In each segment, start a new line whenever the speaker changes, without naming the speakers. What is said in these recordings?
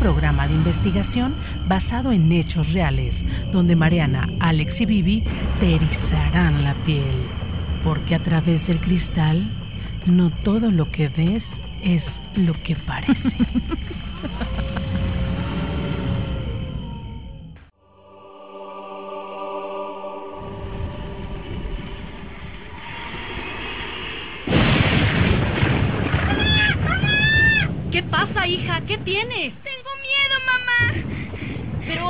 Programa de investigación basado en hechos reales, donde Mariana, Alex y Vivi te erizarán la piel. Porque a través del cristal, no todo lo que ves es lo que parece.
¿Qué pasa, hija? ¿Qué tienes?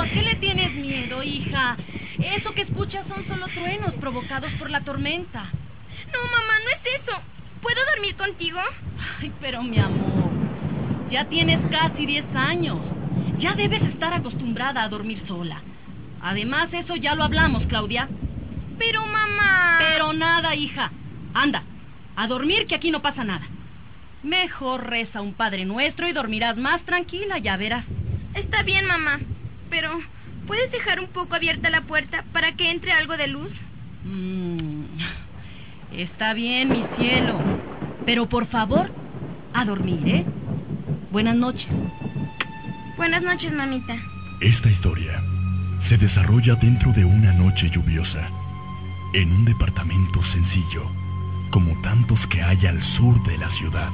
A qué le tienes miedo, hija? Eso que escuchas son solo truenos provocados por la tormenta.
No, mamá, no es eso. ¿Puedo dormir contigo?
Ay, pero mi amor, ya tienes casi 10 años. Ya debes estar acostumbrada a dormir sola. Además, eso ya lo hablamos, Claudia.
Pero, mamá.
Pero nada, hija. Anda, a dormir que aquí no pasa nada. Mejor reza un Padre Nuestro y dormirás más tranquila, ya verás.
Está bien, mamá. Pero, ¿puedes dejar un poco abierta la puerta para que entre algo de luz?
Mm, está bien, mi cielo. Pero por favor, a dormir, ¿eh? Buenas noches.
Buenas noches, mamita.
Esta historia se desarrolla dentro de una noche lluviosa, en un departamento sencillo, como tantos que hay al sur de la ciudad.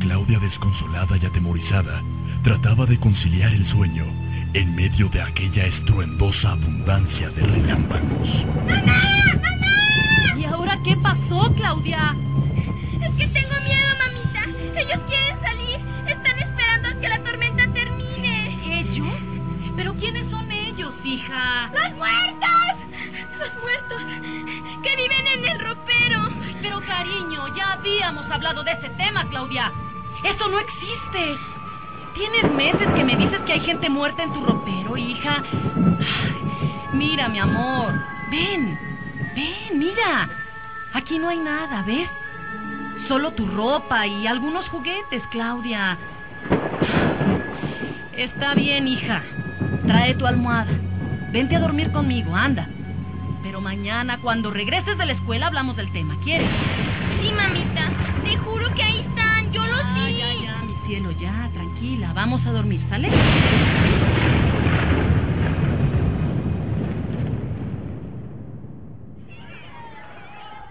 Claudia, desconsolada y atemorizada, trataba de conciliar el sueño en medio de aquella estruendosa abundancia de relámpagos.
¿Y ahora qué pasó, Claudia?
Es que tengo miedo, mamita. Ellos quieren salir. Están esperando a que la tormenta termine.
¿Ellos? ¿Pero quiénes son ellos, hija?
¡Los muertos! Los muertos que viven en el ropero.
Ay, pero cariño, ya habíamos hablado de ese tema, Claudia. Eso no existe. Tienes meses que me dices que hay gente muerta en tu ropero, hija. Ay, mira, mi amor. Ven, ven, mira. Aquí no hay nada, ¿ves? Solo tu ropa y algunos juguetes, Claudia. Está bien, hija. Trae tu almohada. Vente a dormir conmigo, anda. Pero mañana, cuando regreses de la escuela, hablamos del tema. ¿Quieres?
Sí, mamita. Te juro que ahí están. Yo los
Ah,
vi.
ya, ya, mi cielo, ya, tranquila. Vamos a dormir, ¿sale?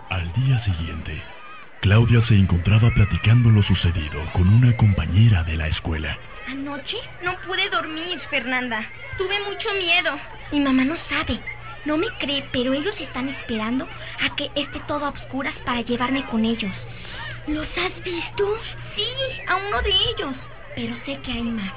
Al día siguiente, Claudia se encontraba platicando lo sucedido con una compañera de la escuela.
Anoche no pude dormir, Fernanda. Tuve mucho miedo. Mi mamá no sabe. No me cree, pero ellos están esperando a que esté todo a obscuras para llevarme con ellos. ¿Los has visto? Sí, a uno de ellos. Pero sé que hay más.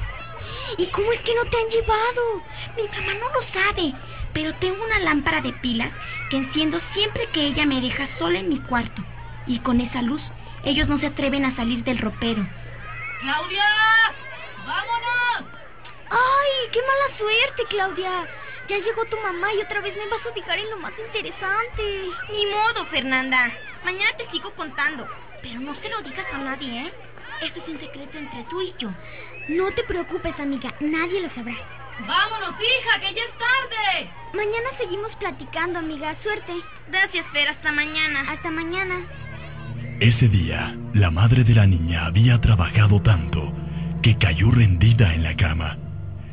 ¿Y cómo es que no te han llevado? Mi mamá no lo sabe. Pero tengo una lámpara de pilas que enciendo siempre que ella me deja sola en mi cuarto. Y con esa luz, ellos no se atreven a salir del ropero.
¡Claudia! ¡Vámonos!
¡Ay, qué mala suerte, Claudia! Ya llegó tu mamá y otra vez me vas a dejar en lo más interesante.
Ni modo, Fernanda. Mañana te sigo contando. Pero no se lo digas a nadie, ¿eh? Esto es un secreto entre tú y yo.
No te preocupes, amiga, nadie lo sabrá.
¡Vámonos, hija, que ya es tarde!
Mañana seguimos platicando, amiga. Suerte.
Gracias, Fer. Hasta mañana.
Hasta mañana.
Ese día, la madre de la niña había trabajado tanto que cayó rendida en la cama.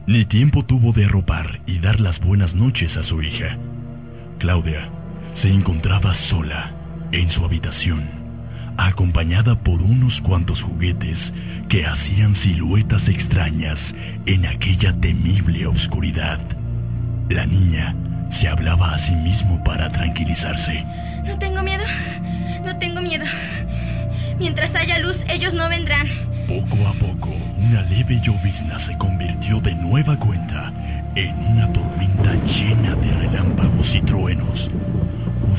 Ni tiempo tuvo de arropar y dar las buenas noches a su hija. Claudia se encontraba sola en su habitación, acompañada por unos cuantos juguetes que hacían siluetas extrañas en aquella temible oscuridad. La niña se hablaba a sí mismo para tranquilizarse.
No tengo miedo. No tengo miedo. Mientras haya luz, ellos no vendrán.
Poco a poco, una leve llovizna se convirtió de nueva cuenta en una tormenta llena de relámpagos y truenos.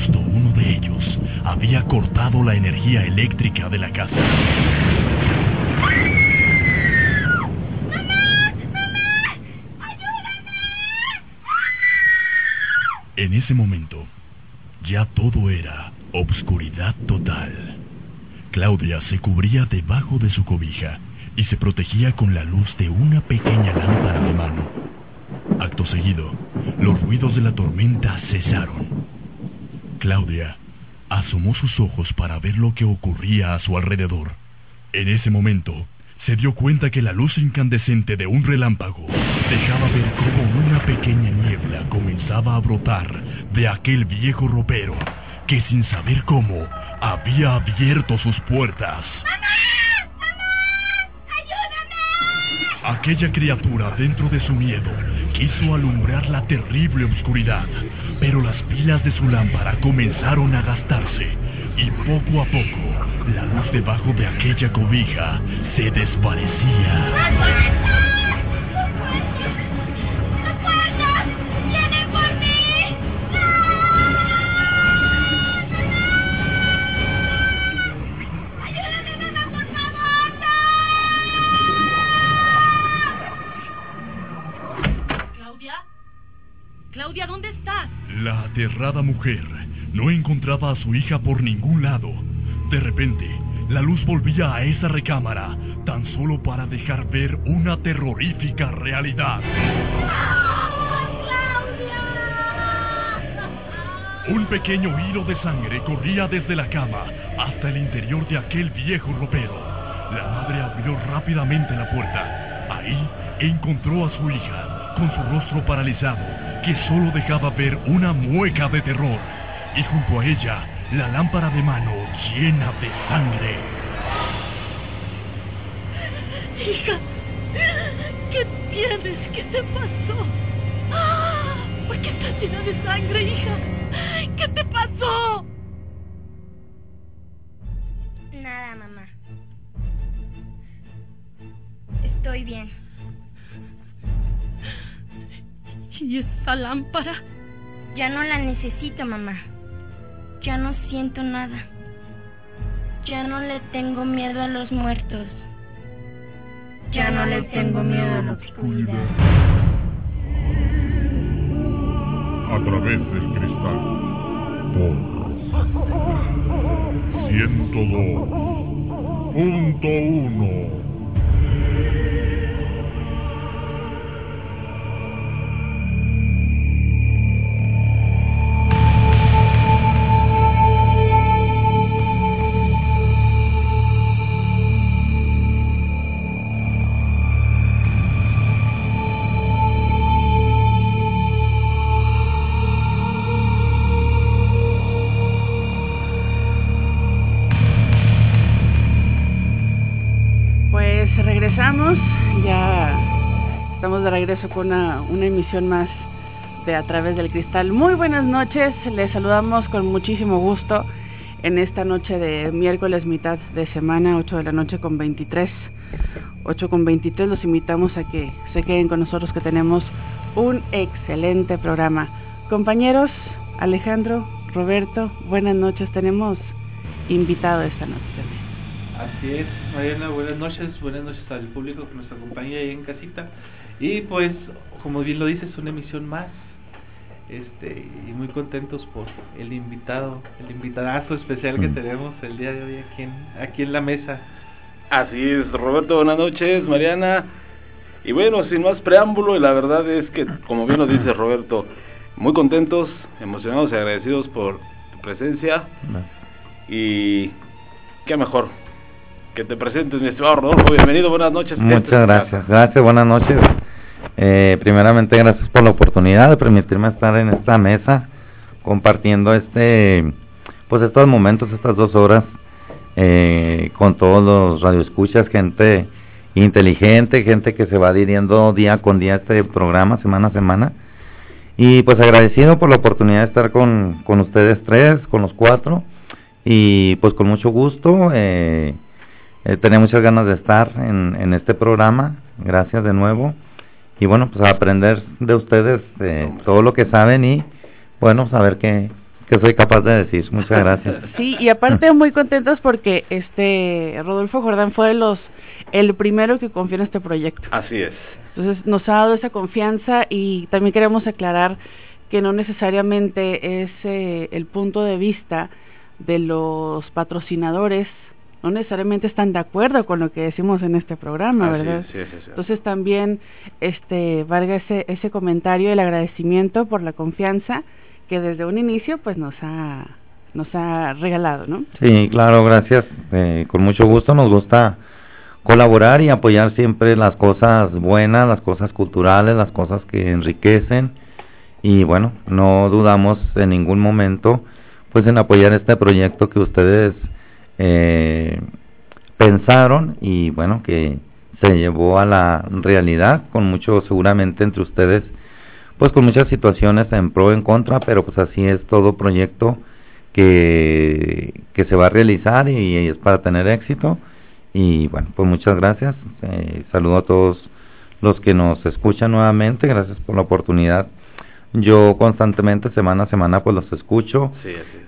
Justo uno de ellos había cortado la energía eléctrica de la casa. En ese momento, ya todo era obscuridad total. Claudia se cubría debajo de su cobija y se protegía con la luz de una pequeña lámpara de mano. Acto seguido, los ruidos de la tormenta cesaron. Claudia asomó sus ojos para ver lo que ocurría a su alrededor. En ese momento, se dio cuenta que la luz incandescente de un relámpago dejaba ver cómo una pequeña niebla comenzaba a brotar de aquel viejo ropero que sin saber cómo había abierto sus puertas. Aquella criatura dentro de su miedo quiso alumbrar la terrible oscuridad, pero las pilas de su lámpara comenzaron a gastarse y poco a poco la luz debajo de aquella cobija se desvanecía. Mujer no encontraba a su hija por ningún lado. De repente, la luz volvía a esa recámara, tan solo para dejar ver una terrorífica realidad. Un pequeño hilo de sangre corría desde la cama hasta el interior de aquel viejo ropero. La madre abrió rápidamente la puerta. Ahí encontró a su hija, con su rostro paralizado, que solo dejaba ver una mueca de terror. Y junto a ella, la lámpara de mano llena de sangre.
Hija, ¿qué tienes? ¿Qué te pasó? ¿Por qué estás llena de sangre, hija? ¿Qué te pasó?
Nada, mamá. Estoy bien.
¿Y esa lámpara?
Ya no la necesito, mamá. Ya no siento nada. Ya no le tengo miedo a los muertos. Ya no le tengo miedo a la oscuridad.
A través del cristal. Por 102.1
regreso con una, una emisión más de A través del cristal. Muy buenas noches, les saludamos con muchísimo gusto en esta noche de miércoles mitad de semana, 8 de la noche con 23. 8 con 23 los invitamos a que se queden con nosotros que tenemos un excelente programa. Compañeros, Alejandro, Roberto, buenas noches. Tenemos invitado esta noche también.
Así es, Mariana, buenas noches, buenas noches al público que nos acompaña ahí en casita. Y pues, como bien lo dices, una emisión más. Este, y muy contentos por el invitado, el invitadazo especial que
Mm.
tenemos el día de hoy aquí en, aquí en la mesa.
Así es, Roberto, buenas noches, Mariana. Y bueno, sin más preámbulo, y la verdad es que, como bien lo dice Roberto, muy contentos, emocionados y agradecidos por tu presencia. Y qué mejor que te presentes, mi estimado Rodolfo. Bienvenido, buenas noches.
Muchas gracias, gracias, buenas noches. Eh, primeramente, gracias por la oportunidad de permitirme estar en esta mesa compartiendo este, pues estos momentos, estas dos horas eh, con todos los radioescuchas, gente inteligente, gente que se va adhiriendo día con día este programa, semana a semana. Y pues agradecido por la oportunidad de estar con, con ustedes tres, con los cuatro, y pues con mucho gusto. Eh, eh, tenía muchas ganas de estar en este programa, gracias de nuevo. Y bueno, pues a aprender de ustedes eh, todo lo que saben y bueno, saber qué, qué soy capaz de decir. Muchas gracias.
Sí, y aparte muy contentos porque este Rodolfo Jordán fue de los el primero que confió en este proyecto.
Así es.
Entonces nos ha dado esa confianza y también queremos aclarar que no necesariamente es eh, el punto de vista de los patrocinadores no necesariamente están de acuerdo con lo que decimos en este programa, ¿verdad?
Sí, sí, sí,
Entonces también este valga ese ese comentario el agradecimiento por la confianza que desde un inicio pues nos ha nos ha regalado, ¿no?
Sí, claro, gracias. Eh, con mucho gusto nos gusta colaborar y apoyar siempre las cosas buenas, las cosas culturales, las cosas que enriquecen y bueno, no dudamos en ningún momento pues en apoyar este proyecto que ustedes eh, pensaron y bueno, que se llevó a la realidad con mucho seguramente entre ustedes, pues con muchas situaciones en pro en contra, pero pues así es todo proyecto que, que se va a realizar y, es para tener éxito. Y bueno, pues muchas gracias. Eh, saludo a todos los que nos escuchan nuevamente. Gracias por la oportunidad. Yo constantemente, semana a semana, pues los escucho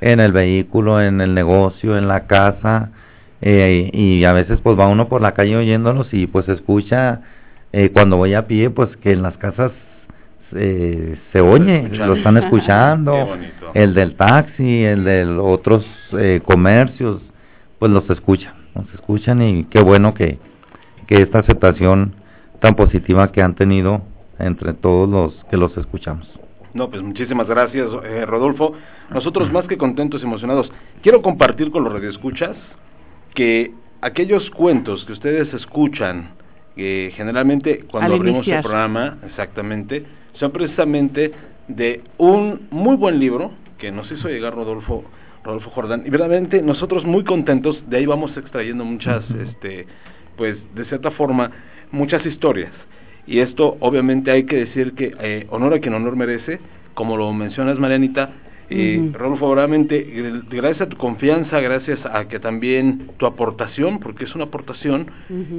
en el vehículo, en el negocio, en la casa. Eh, y a veces pues va uno por la calle oyéndolos y pues escucha eh, cuando voy a pie pues que en las casas eh, se oye, lo están escuchando, el del taxi, el de otros comercios, pues los escuchan, los escuchan y qué bueno que, que esta aceptación tan positiva que han tenido entre todos los que los escuchamos.
No, pues muchísimas gracias, eh, Rodolfo. Nosotros más que contentos y emocionados, quiero compartir con los radioescuchas que aquellos cuentos que ustedes escuchan, eh, generalmente cuando abrimos el programa, exactamente, son precisamente de un muy buen libro que nos hizo llegar Rodolfo Rodolfo Jordán. Y verdaderamente nosotros muy contentos de ahí vamos extrayendo muchas este pues de cierta forma muchas historias y esto obviamente hay que decir que eh, honor a quien honor merece como lo mencionas Marianita y Rodolfo, realmente, gracias a tu confianza, gracias a que también tu aportación, porque es una aportación,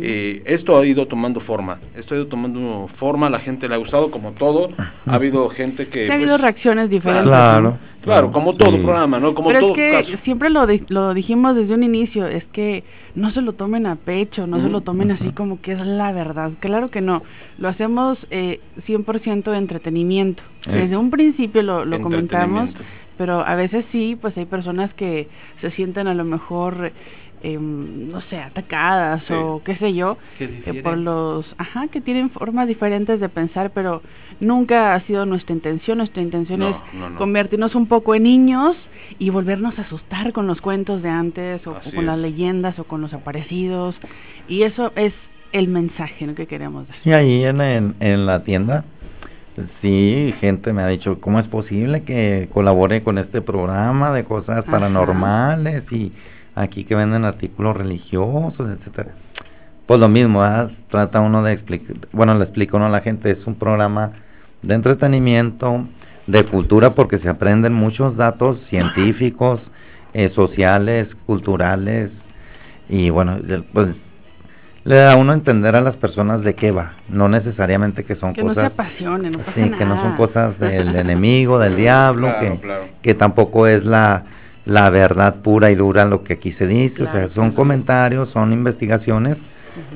eh, esto ha ido tomando forma, esto ha ido tomando forma, la gente le ha gustado como todo, ha habido gente que...
ha habido pues, reacciones diferentes.
Claro.
Claro, como todo programa, ¿no? Como
Pero
todo
es que siempre lo, lo dijimos desde un inicio, es que no se lo tomen a pecho, no se lo tomen así como que es la verdad. Claro que no, lo hacemos eh, 100% de entretenimiento. Desde un principio lo, lo comentamos, pero a veces sí, pues hay personas que se sienten a lo mejor eh, no sé, atacadas o qué sé yo, eh, por los, ajá, que tienen formas diferentes de pensar, pero nunca ha sido nuestra intención. Nuestra intención es convertirnos un poco en niños y volvernos a asustar con los cuentos de antes o, con las leyendas o con los aparecidos. Y eso es el mensaje que queremos dar.
Y ahí en, en, la tienda, sí, gente me ha dicho, ¿cómo es posible que colabore con este programa de cosas paranormales y aquí que venden artículos religiosos, etcétera. Pues lo mismo, trata uno de explicar, bueno, le explico uno a la gente, es un programa de entretenimiento, de cultura, porque se aprenden muchos datos científicos, eh, sociales, culturales, y bueno, pues le da a uno a entender a las personas de qué va, no necesariamente que son cosas...
Que no se apasionen, no
sí, que no son cosas del enemigo, del diablo, que, que tampoco es la la verdad pura y dura lo que aquí se dice, o sea, son comentarios, son investigaciones,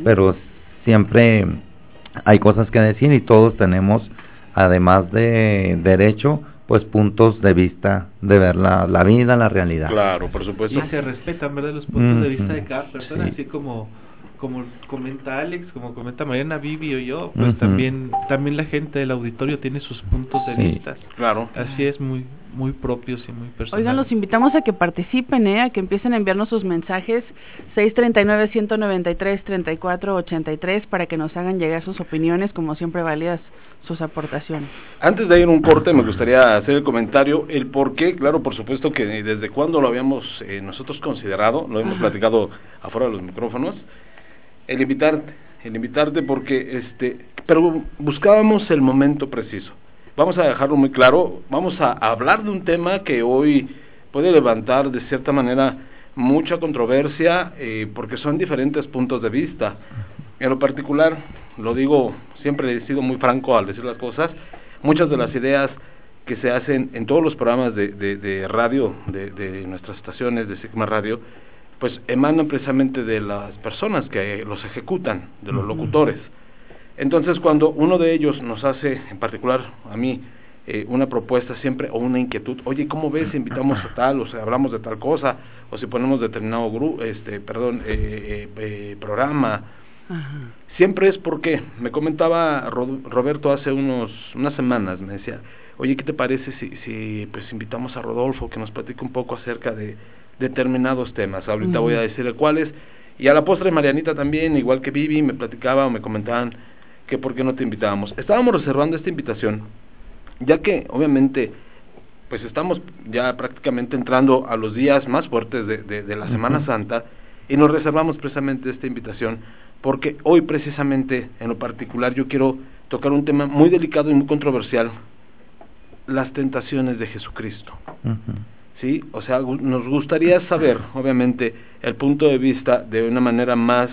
pero siempre hay cosas que decir y todos tenemos, además de derecho, pues puntos de vista de ver la, la vida, la realidad.
Claro, por supuesto.
Y se respetan, ¿verdad? Los puntos de vista de cada persona, así como como comenta Alex, como comenta Mariana, Vivi o yo, pues también también la gente del auditorio tiene sus puntos de vista.
Claro.
Así es muy muy propios y muy personales.
Oigan, los invitamos a que participen, ¿eh? a que empiecen a enviarnos sus mensajes 639-193-3483 para que nos hagan llegar sus opiniones, como siempre válidas sus aportaciones.
Antes de ir a un corte, me gustaría hacer el comentario, el por qué, claro, por supuesto que desde cuando lo habíamos eh, nosotros considerado, lo hemos platicado afuera de los micrófonos, el invitarte, el invitarte porque, este, pero buscábamos el momento preciso. Vamos a dejarlo muy claro, vamos a hablar de un tema que hoy puede levantar de cierta manera mucha controversia eh, porque son diferentes puntos de vista. En lo particular, lo digo, siempre he sido muy franco al decir las cosas, muchas de las ideas que se hacen en todos los programas de, de, radio, de, de, nuestras estaciones de Sigma Radio, pues emanan precisamente de las personas que los ejecutan, de los locutores. Entonces, cuando uno de ellos nos hace, en particular a mí, eh, una propuesta siempre o una inquietud, oye, ¿cómo ves si invitamos a tal o si hablamos de tal cosa o si ponemos determinado grupo, este, perdón, eh, eh, programa? Siempre es porque, me comentaba Roberto hace unos, unas semanas, me decía, oye, ¿qué te parece si, si pues invitamos a Rodolfo que nos platique un poco acerca de determinados temas? Ahorita voy a decirle cuáles. Y a la postre Marianita también, igual que Vivi, me platicaba o me comentaban que por qué no te invitábamos. Estábamos reservando esta invitación, ya que obviamente pues estamos ya prácticamente entrando a los días más fuertes de, de, la Semana Santa y nos reservamos precisamente esta invitación porque hoy precisamente en lo particular yo quiero tocar un tema muy delicado y muy controversial, las tentaciones de Jesucristo. ¿Sí? O sea, nos gustaría saber, obviamente, el punto de vista de una manera más,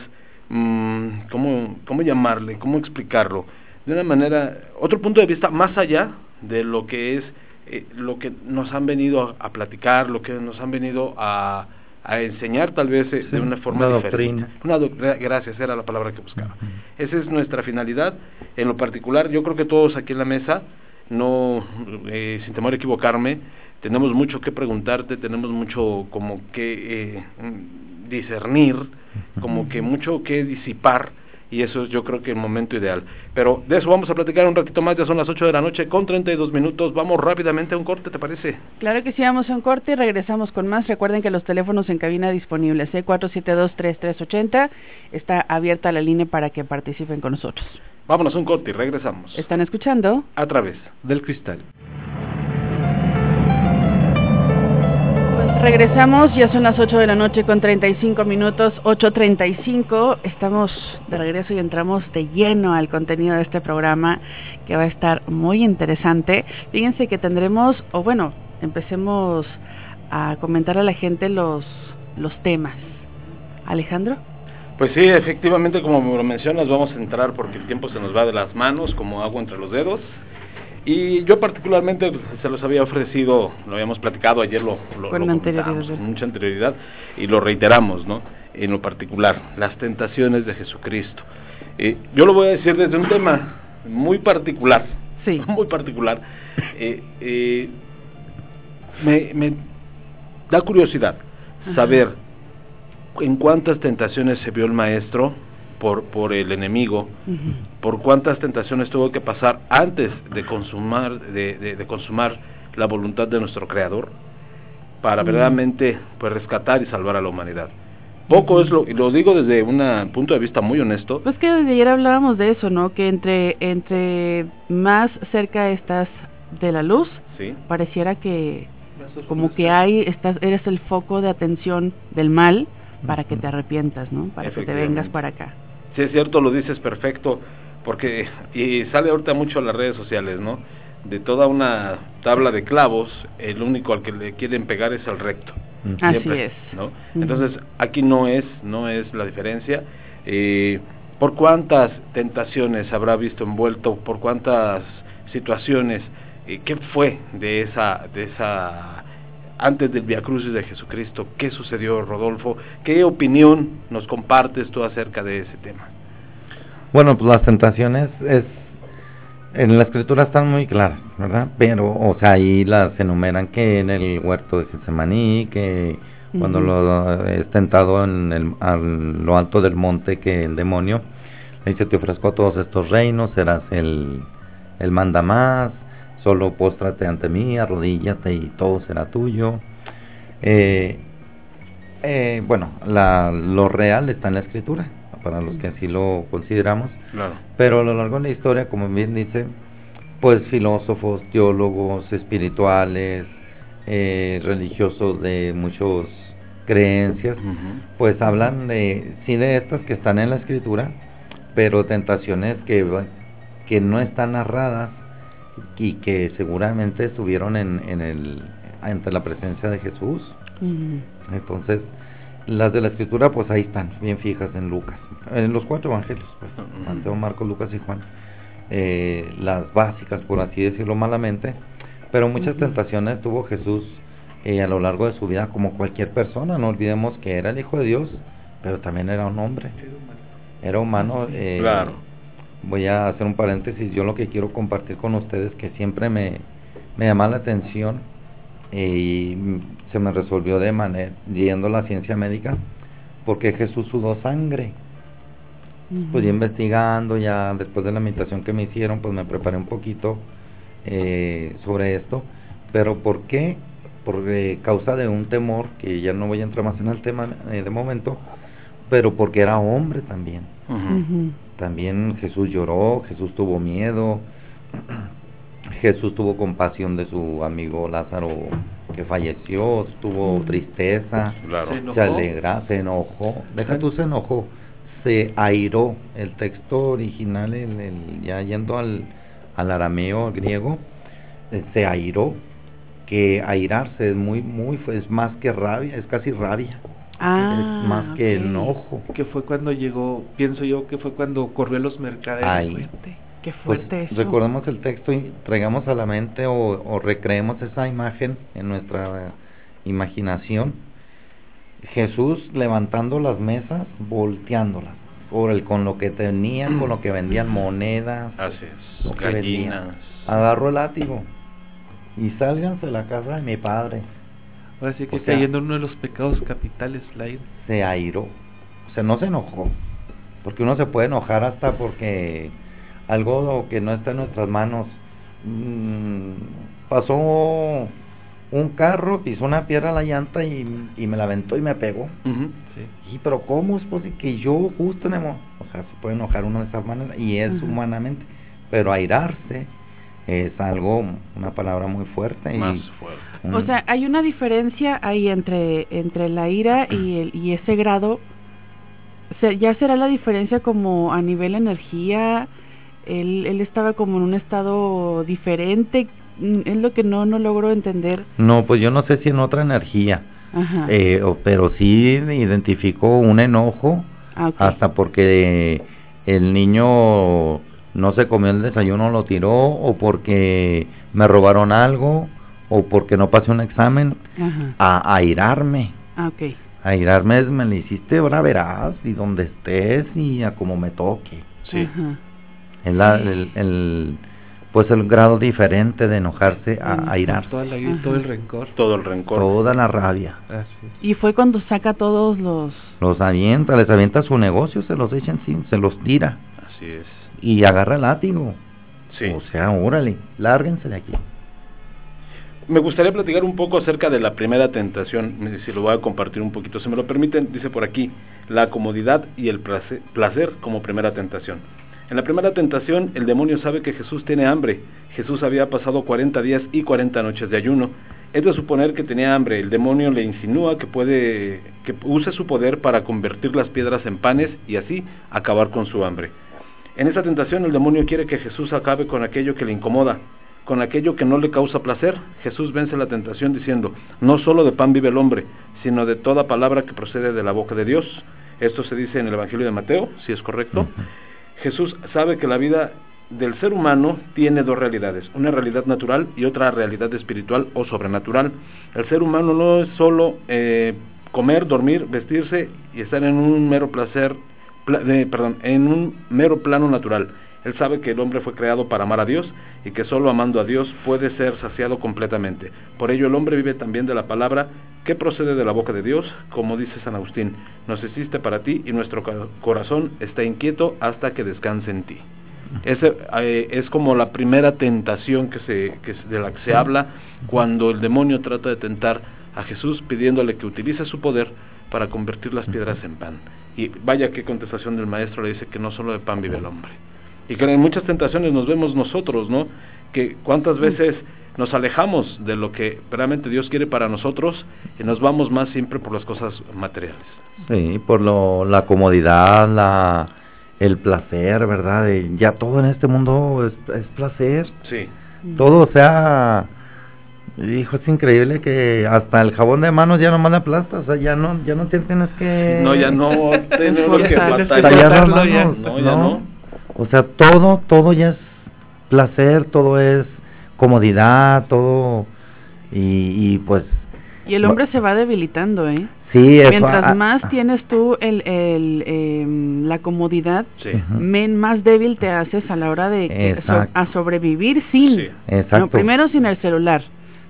mmm, ¿cómo, ¿cómo llamarle? ¿Cómo explicarlo? De una manera, otro punto de vista más allá de lo que es eh, lo que nos han venido a, platicar, lo que nos han venido a, a enseñar tal vez eh, de una forma diferente. Una gracias, era la palabra que buscaba. Esa es nuestra finalidad. En lo particular, yo creo que todos aquí en la mesa, no, eh, sin temor a equivocarme, tenemos mucho que preguntarte, tenemos mucho como que discernir, como que mucho que disipar y eso es yo creo que el momento ideal. Pero de eso vamos a platicar un ratito más, ya son las 8 de la noche con 32 minutos, vamos rápidamente a un corte, ¿te parece?
Claro que sí, vamos a un corte y regresamos con más. Recuerden que los teléfonos en cabina disponibles, C472-3380, está abierta la línea para que participen con nosotros.
Vámonos a un corte y regresamos.
¿Están escuchando?
A través del cristal.
Regresamos, ya son las 8 de la noche con 35 minutos, 8.35, estamos de regreso y entramos de lleno al contenido de este programa que va a estar muy interesante. Fíjense que tendremos, o bueno, empecemos a comentar a la gente los, los temas. Alejandro.
Pues sí, efectivamente, como lo mencionas, vamos a entrar porque el tiempo se nos va de las manos como agua entre los dedos. Y yo particularmente se los había ofrecido, lo habíamos platicado ayer, lo, lo, con, mucha anterioridad y lo reiteramos, ¿no? En lo particular, las tentaciones de Jesucristo. Eh, yo lo voy a decir desde un tema muy particular,
sí.
muy particular. Eh, eh, me, me, da curiosidad saber en cuántas tentaciones se vio el maestro por, por el enemigo, por cuántas tentaciones tuvo que pasar antes de consumar, de, de, consumar la voluntad de nuestro Creador, para verdaderamente pues, rescatar y salvar a la humanidad. Poco es lo, y lo digo desde un punto de vista muy honesto.
Pues que desde ayer hablábamos de eso, ¿no? Que entre, entre más cerca estás de la luz, pareciera que como que hay, estás, eres el foco de atención del mal para que te arrepientas, ¿no? Para que te vengas para acá
si es cierto, lo dices perfecto, porque, y sale ahorita mucho en las redes sociales, ¿no? De toda una tabla de clavos, el único al que le quieren pegar es el recto.
Así es.
¿no? Entonces, aquí no es, no es la diferencia. Eh, ¿Por cuántas tentaciones habrá visto envuelto? ¿Por cuántas situaciones? Eh, ¿Qué fue de esa, de esa antes del Via Crucis de Jesucristo. ¿Qué sucedió, Rodolfo? ¿Qué opinión nos compartes tú acerca de ese tema?
Bueno, pues las tentaciones es en la escritura están muy claras, ¿verdad? Pero, o sea, ahí las enumeran que en el huerto de Getsemaní, que cuando lo es tentado en el, lo alto del monte que el demonio le dice te ofrezco todos estos reinos, serás el, el manda más, solo póstrate ante mí, arrodíllate y todo será tuyo. Eh, eh, bueno, la, lo real está en la escritura, para los que así lo consideramos. Pero a lo largo de la historia, como bien dice, pues filósofos, teólogos, espirituales, eh, religiosos de muchas creencias, pues hablan de, sí de estas que están en la escritura, pero tentaciones que, que no están narradas y que seguramente estuvieron en, en el ante la presencia de Jesús. Entonces, las de la escritura pues ahí están, bien fijas en Lucas, en los cuatro evangelios, pues, Mateo, Marcos, Lucas y Juan. Eh, las básicas, por así decirlo malamente, pero muchas tentaciones tuvo Jesús eh, a lo largo de su vida como cualquier persona, no olvidemos que era el Hijo de Dios, pero también era un hombre, era humano.
Eh, claro
voy a hacer un paréntesis, yo lo que quiero compartir con ustedes que siempre me, me llamaba la atención y se me resolvió de manera, yendo a la ciencia médica, porque Jesús sudó sangre. Pues ya investigando, ya después de la meditación que me hicieron, pues me preparé un poquito eh, sobre esto. Pero ¿por qué? Por eh, causa de un temor, que ya no voy a entrar más en el tema eh, de momento, pero porque era hombre también. También Jesús lloró, Jesús tuvo miedo, Jesús tuvo compasión de su amigo Lázaro que falleció, tuvo tristeza,
Claro.
se, alegra, se enojó, deja tú se enojó, se airó, el texto original, el, el- ya yendo al, al arameo griego, eh, se airó, que airarse es muy, muy, es más que rabia, es casi rabia,
Ah,
es más que
ok.
enojo.
Que fue cuando llegó, pienso yo, que fue cuando corrió a los mercaderes.
Ahí.
fuerte.
Qué
Pues
fuerte eso.
recordemos el texto y traigamos a la mente o, o recreemos esa imagen en nuestra imaginación. Jesús levantando las mesas, volteándolas, por el, con lo que tenían, con lo que vendían monedas,
Así es.
lo que vendían.
Gallinas.
Agarró el látigo y sálganse de la casa de mi padre.
Ahora sí que
O sea-
cayendo en uno de los pecados capitales, la ira.
se airó. O sea, no se enojó. Porque uno se puede enojar hasta porque algo que no está en nuestras manos. mm, pasó un carro, pisó una piedra a la llanta y, y me la aventó y me pegó.
Sí.
Y pero ¿cómo es posible que yo justo me O sea, se puede enojar uno de esa manera y es humanamente. Pero airarse es algo, una palabra muy fuerte. y
Más fuerte.
Un-
O sea, hay una diferencia ahí entre, entre la ira y, el, y ese grado. Se- ya será la diferencia como a nivel energía. Él, él estaba como en un estado diferente. Mm, Es lo que no, no logro entender.
no, pues yo no sé si en otra energía.
Ajá.
Eh, o- pero sí identificó un enojo
Ah,
hasta porque el niño no se comió el desayuno, lo tiró, o porque me robaron algo, o porque no pasé un examen,
Ajá.
a airarme.
Ah, ok.
Airarme es, me lo hiciste, ahora verás, y donde estés, y a como me toque.
Sí.
Ajá.
Es la- el, el- pues el grado diferente de enojarse a
Ujú.
airarse.
Toda la ira,
Ajá.
todo el rencor.
Todo el rencor.
Toda la rabia.
Así es.
Y fue cuando saca todos los...
Los avienta, les avienta su negocio, se los echa encima, se los tira.
Así es.
Y agarra el látigo.
Sí.
O sea, órale, lárguense de aquí.
Me gustaría platicar un poco acerca de la primera tentación, si lo voy a compartir un poquito, si me lo permiten, dice por aquí, la comodidad y el placer, placer como primera tentación. En la primera tentación, el demonio sabe que Jesús tiene hambre. Jesús había pasado 40 días y 40 noches de ayuno. Es de suponer que tenía hambre. El demonio le insinúa que puede que use su poder para convertir las piedras en panes y así acabar con su hambre. En esta tentación el demonio quiere que Jesús acabe con aquello que le incomoda, con aquello que no le causa placer. Jesús vence la tentación diciendo, no solo de pan vive el hombre, sino de toda palabra que procede de la boca de Dios. Esto se dice en el Evangelio de Mateo, si es correcto. Jesús sabe que la vida del ser humano tiene dos realidades, una realidad natural y otra realidad espiritual o sobrenatural. El ser humano no es solo eh, comer, dormir, vestirse y estar en un mero placer, pla- perdón, en un mero plano natural. Él sabe que el hombre fue creado para amar a Dios y que solo amando a Dios puede ser saciado completamente. Por ello el hombre vive también de la palabra que procede de la boca de Dios, como dice San Agustín, nos existe para ti y nuestro corazón está inquieto hasta que descanse en ti. Ese eh, es como la primera tentación que se, que se- de la que se habla cuando el demonio trata de tentar a Jesús pidiéndole que utilice su poder para convertir las piedras en pan. Y vaya qué contestación del maestro le dice que no solo de pan vive el hombre. Y que en muchas tentaciones nos vemos nosotros, ¿no? Que cuántas veces nos alejamos de lo que realmente Dios quiere para nosotros y nos vamos más siempre por las cosas materiales.
Sí, por lo, la comodidad, la, el placer, ¿verdad? De- ya todo en este mundo es, es placer.
Sí,
Todo, o sea, hijo, es increíble que hasta el jabón de manos ya no manda plasta, o sea, ya no, ya no tienes que...
no, ya no tenemos que
manos,
No, ya no.
O sea, todo, todo ya es placer, todo es comodidad, todo, y, y pues...
Y el hombre se va debilitando, ¿eh?
Sí, eso,
Mientras
ah,
más
ah.
tienes tú el, el, em, la comodidad,
Sí.
Men- más débil te haces a la hora de que so- a sobrevivir sin.
Sí.
Exacto.
No, primero sin el celular,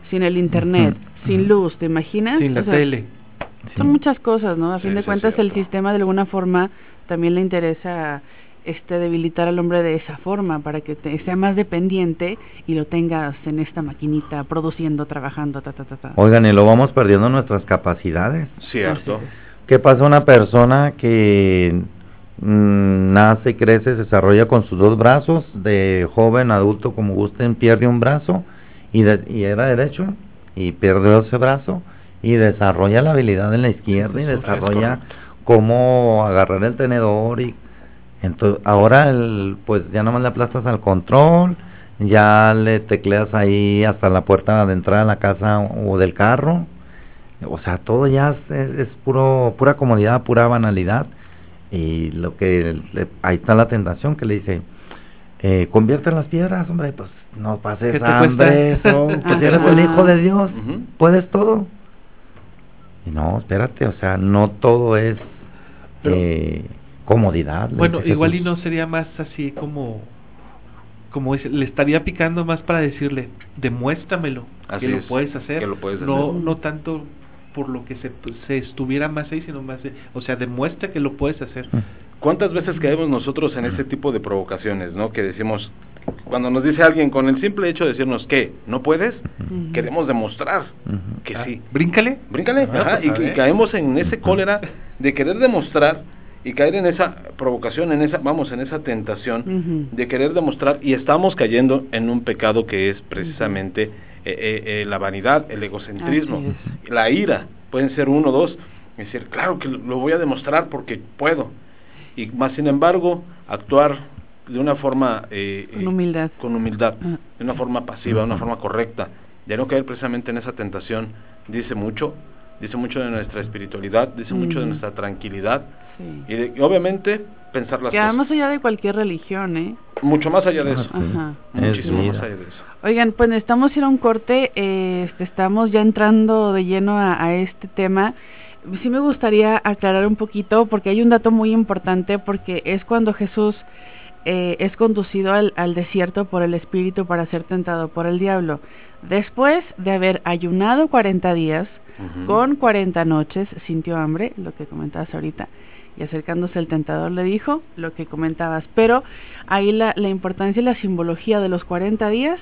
sin el internet, sin luz, ¿te imaginas?
Sin la
O sea,
tele.
Sí.
Son muchas cosas, ¿no? A
Sí,
fin de
sí,
cuentas, el sistema de alguna forma también le interesa este debilitar al hombre de esa forma para que te- sea más dependiente y lo tengas en esta maquinita produciendo, trabajando, ta ta ta ta.
Oigan, y lo vamos perdiendo nuestras capacidades.
Cierto.
¿Qué pasa una persona que mm, nace, crece, se desarrolla con sus dos brazos, de joven, adulto, como gusten, pierde un brazo y, de- y era derecho y pierde ese brazo y desarrolla la habilidad en la izquierda y
Es
desarrolla cómo agarrar el tenedor y entonces ahora el, pues ya nomás le aplastas al control, ya le tecleas ahí hasta la puerta de entrada de la casa o del carro o sea, todo ya es, puro, pura comodidad, pura banalidad. Y lo que le- ahí está la tentación que le dice, eh, convierte las piedras, hombre, pues no pases
¿Qué te
hambre, eso, pues eres el hijo de Dios, puedes todo. Y no, espérate, o sea, no todo es
Pero-
eh, comodidad.
Bueno, igual y no sería más así como como es- le estaría picando más para decirle, demuéstramelo,
Así
que lo
es,
puedes hacer.
que lo puedes
no
hacer.
no tanto por lo que se, se estuviera más ahí, sino más de, o sea, demuestra que lo puedes hacer.
Mm.
¿Cuántas veces caemos nosotros en ese tipo de provocaciones, no? Que decimos, cuando nos dice alguien con el simple hecho de decirnos que no puedes, queremos demostrar que
Ah,
sí.
Bríncale.
Bríncale,
Ah,
ajá,
pues,
y, y caemos en ese cólera de querer demostrar y caer en esa provocación, en esa, vamos, en esa tentación de querer demostrar y estamos cayendo en un pecado que es precisamente eh, eh, eh, la vanidad, el egocentrismo, la ira, pueden ser uno dos, es decir, claro que lo- voy a demostrar porque puedo, y más sin embargo actuar de una forma eh,
Con humildad.
con humildad,
Ah.
de una forma pasiva, de una forma correcta, de no caer precisamente en esa tentación, dice mucho, dice mucho de nuestra espiritualidad, dice mucho de nuestra tranquilidad
Sí.
y, de- y obviamente pensar las
Que
cosas
más allá de cualquier religión, ¿eh?
mucho más allá de eso.
Ajá.
Es
muchísimo más allá de eso.
Oigan, pues necesitamos ir a un corte, eh, este, estamos ya entrando de lleno a, a este tema. Sí me gustaría aclarar un poquito porque hay un dato muy importante porque es cuando Jesús eh, es conducido al, al desierto por el Espíritu para ser tentado por el diablo. Después de haber ayunado 40 días, con 40 noches sintió hambre, lo que comentabas ahorita, y acercándose el tentador le dijo lo que comentabas. Pero ahí la, la importancia y la simbología de los 40 días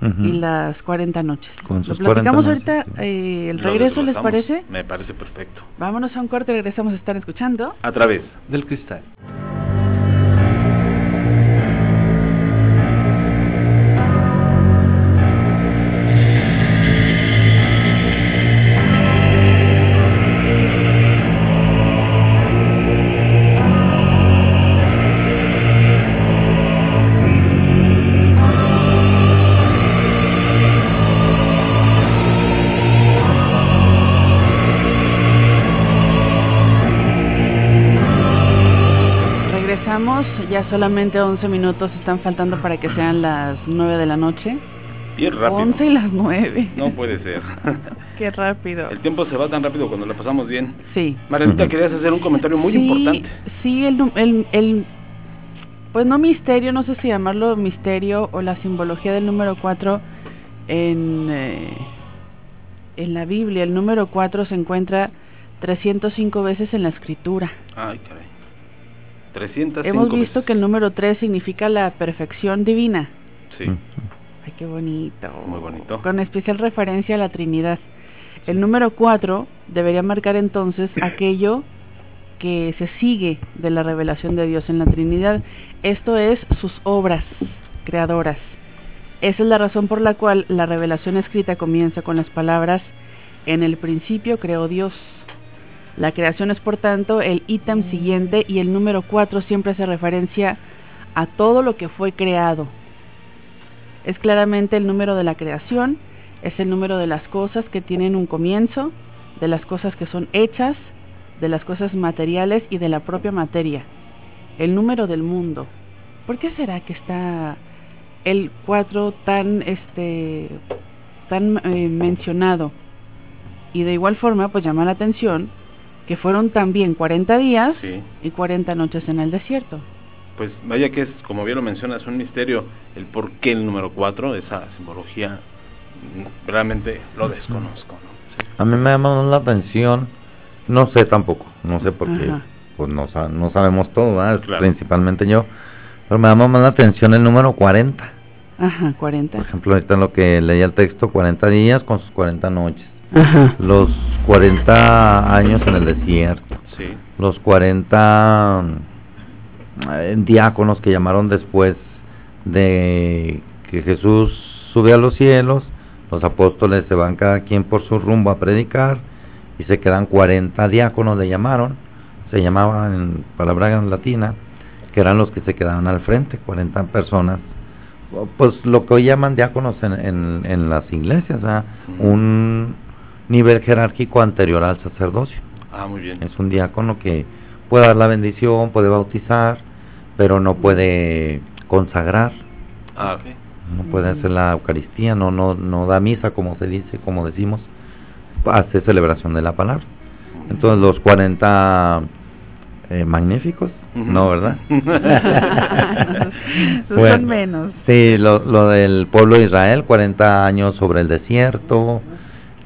y las 40 noches.
Con
Lo platicamos
40
ahorita,
noches, sí.
eh, el regreso, ¿les parece?
Me parece perfecto.
Vámonos a un corte, regresamos a estar escuchando.
A través.
Del cristal.
Regresamos, ya solamente 11 minutos están faltando para que sean las 9 de la noche.
Bien rápido.
11 y las 9.
No puede ser.
Qué rápido.
El tiempo se va tan rápido cuando la pasamos bien.
Sí.
Marianita, querías hacer un comentario muy
sí,
importante.
Sí, el, el, el- pues no misterio, no sé si llamarlo misterio o la simbología del número 4 en, eh, en la Biblia. El número 4 se encuentra 305 veces en la escritura.
Ay, caray. 305
Hemos visto
veces.
que el número 3 significa la perfección divina.
Sí.
Ujú.
Ay, qué bonito.
Muy bonito.
Con especial referencia a la Trinidad. El número 4 debería marcar entonces aquello que se sigue de la revelación de Dios en la Trinidad. Esto es sus obras creadoras. Esa es la razón por la cual la revelación escrita comienza con las palabras en el principio creó Dios. La creación es por tanto el ítem siguiente y el número 4 siempre hace referencia a todo lo que fue creado. Es claramente el número de la creación, es el número de las cosas que tienen un comienzo, de las cosas que son hechas, de las cosas materiales y de la propia materia. El número del mundo. ¿Por qué será que está el 4 tan este tan eh, mencionado? Y de igual forma, pues llama la atención que fueron también 40 días
Sí.
y 40 noches en el desierto.
Pues vaya que es, como bien lo mencionas, un misterio el por qué el número 4, esa simbología, mm, realmente lo desconozco. ¿no?
A mí me llama la atención, no sé tampoco, no sé por qué,
Ajá.
pues no, sa- no sabemos todo.
Claro.
principalmente yo, pero me llama más la atención el número 40.
Ajá, 40.
Por ejemplo, ahorita en lo que leía el texto, 40 días con sus 40 noches.
Ajá.
Los 40 años en el desierto.
Sí.
Los 40 eh, diáconos que llamaron después de que Jesús sube a los cielos, los apóstoles se van cada quien por su rumbo a predicar y se quedan 40 diáconos, le llamaron, se llamaban en palabra latina, que eran los que se quedaban al frente, 40 personas, pues lo que hoy llaman diáconos en, en, en las iglesias.
Ujú.
un nivel jerárquico anterior al sacerdocio.
Ah, muy bien.
Es un diácono que puede dar la bendición, puede bautizar, pero no puede consagrar,
Ah, ok.
no puede hacer la Eucaristía, no, no, no da misa como se dice, como decimos, hace celebración de la palabra. Entonces los 40 eh, magníficos, no, ¿verdad? Bueno.
son menos.
Sí, lo, lo del pueblo de Israel, 40 años sobre el desierto,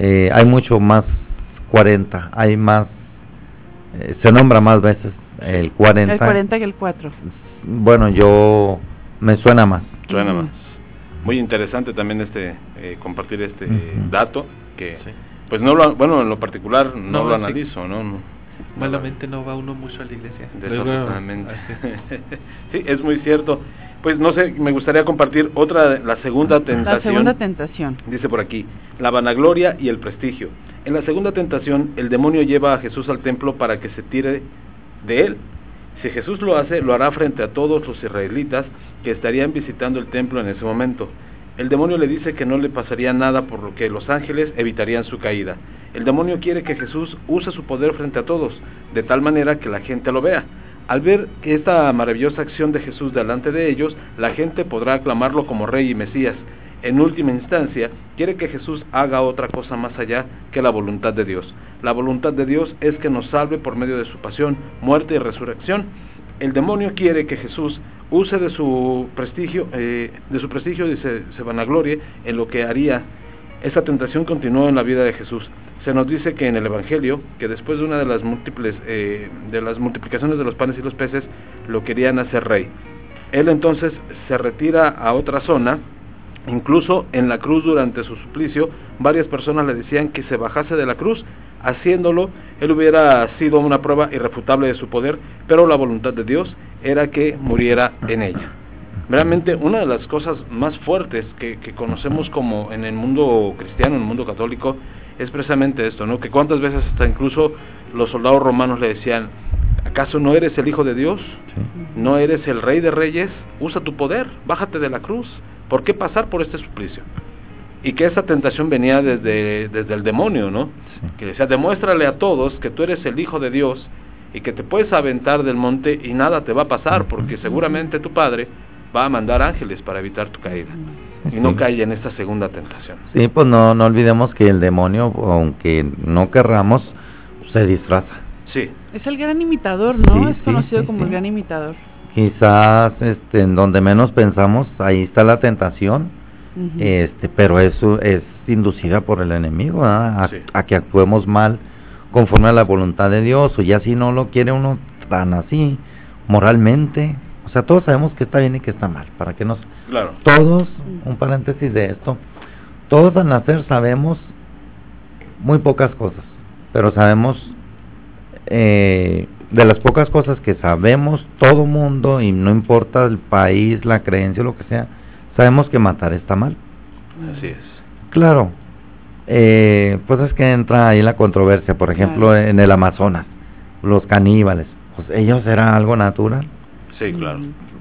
eh, hay mucho más 40, hay más, eh, se nombra más veces el 40.
El 40 que el 4.
Bueno, yo me suena más.
Suena más. Muy interesante también este eh, compartir este dato que
Sí.
pues no lo bueno en lo particular no,
No,
lo
sí.
analizo, ¿no? No.
Malamente no va uno mucho a la iglesia.
Desafortunadamente. Sí, es muy cierto. Pues no sé, me gustaría compartir otra, la segunda tentación.
La segunda tentación.
Dice por aquí, la vanagloria y el prestigio. En la segunda tentación, el demonio lleva a Jesús al templo para que se tire de él. Si Jesús lo hace, lo hará frente a todos los israelitas que estarían visitando el templo en ese momento. El demonio le dice que no le pasaría nada por lo que los ángeles evitarían su caída. El demonio quiere que Jesús use su poder frente a todos, de tal manera que la gente lo vea. Al ver esta maravillosa acción de Jesús delante de ellos, la gente podrá aclamarlo como rey y Mesías. En última instancia, quiere que Jesús haga otra cosa más allá que la voluntad de Dios. La voluntad de Dios es que nos salve por medio de su pasión, muerte y resurrección. El demonio quiere que Jesús use de su prestigio, eh, de su prestigio y se, se vanaglorie en lo que haría. Esta tentación continuó en la vida de Jesús. Se nos dice que en el Evangelio, que después de una de las múltiples, eh, de las multiplicaciones de los panes y los peces, lo querían hacer rey. Él entonces se retira a otra zona, incluso en la cruz durante su suplicio, varias personas le decían que se bajase de la cruz, haciéndolo, él hubiera sido una prueba irrefutable de su poder, pero la voluntad de Dios era que muriera en ella. Realmente una de las cosas más fuertes que, que conocemos como en el mundo cristiano, en el mundo católico, es precisamente esto, ¿no? Que cuántas veces hasta incluso los soldados romanos le decían, ¿acaso no eres el Hijo de Dios?
Sí.
¿No eres el Rey de Reyes? Usa tu poder, bájate de la cruz. ¿Por qué pasar por este suplicio? Y que esa tentación venía desde, desde el demonio, ¿no?
Sí.
Que decía, demuéstrale a todos que tú eres el Hijo de Dios y que te puedes aventar del monte y nada te va a pasar, porque seguramente tu Padre va a mandar ángeles para evitar tu caída. Y no cae en esta segunda tentación.
Sí, pues no, no olvidemos que el demonio, aunque no querramos, se disfraza.
Sí,
Es el gran imitador, ¿no?
Sí,
es
sí,
conocido
sí,
como
sí.
el gran imitador.
Quizás este, en donde menos pensamos, ahí está la tentación, este, pero eso es inducida por el enemigo ¿verdad? a,
Sí.
a que actuemos mal conforme a la voluntad de Dios, o ya si no lo quiere uno tan así, moralmente, o sea, todos sabemos que está bien y que está mal, para que nos
claro.
todos, un paréntesis de esto, todos al nacer sabemos muy pocas cosas, pero sabemos eh, de las pocas cosas que sabemos todo mundo y no importa el país, la creencia, lo que sea, sabemos que matar está mal.
Así es.
Claro, eh, pues es que entra ahí la controversia, por ejemplo,
Claro.
en el Amazonas, los caníbales, pues ellos era algo natural
Sí, claro.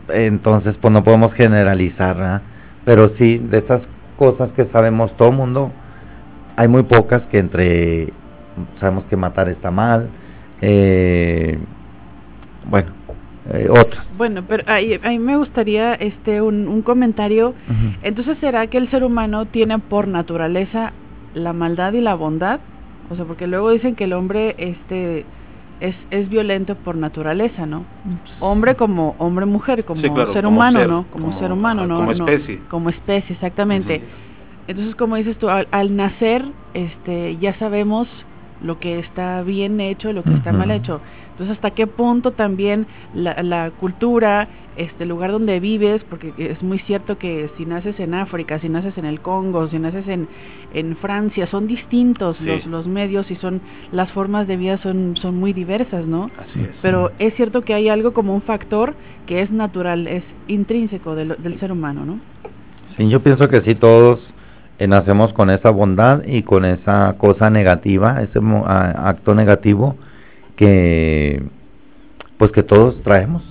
entonces pues no podemos generalizar ¿verdad? pero sí de estas cosas que sabemos todo mundo hay muy pocas que entre sabemos que matar está mal eh, bueno eh, otras
Bueno, pero ahí, ahí me gustaría este un, un comentario. Entonces, ¿será que el ser humano tiene por naturaleza la maldad y la bondad? O sea, porque luego dicen que el hombre este es, es violento por naturaleza, ¿no? Hombre como hombre mujer, como
Sí, claro,
ser
como
humano,
ser,
¿no? Como,
como-
ser humano, ¿no?
como
No,
especie.
como especie, exactamente. Entonces, como dices tú, al, al nacer, este, ya sabemos lo que está bien hecho y lo que está mal hecho. Entonces, hasta qué punto también la, la cultura, este el lugar donde vives, porque es muy cierto que si naces en África, si naces en el Congo, si naces en, en Francia, son distintos
Sí.
los, los medios y son las formas de vida son, son muy diversas, ¿no?
Así es.
Pero es cierto que hay algo como un factor que es natural, es intrínseco del, del ser humano, ¿no?
Sí, yo pienso que sí, todos eh, nacemos con esa bondad y con esa cosa negativa, ese mo- a- acto negativo que, pues que todos traemos,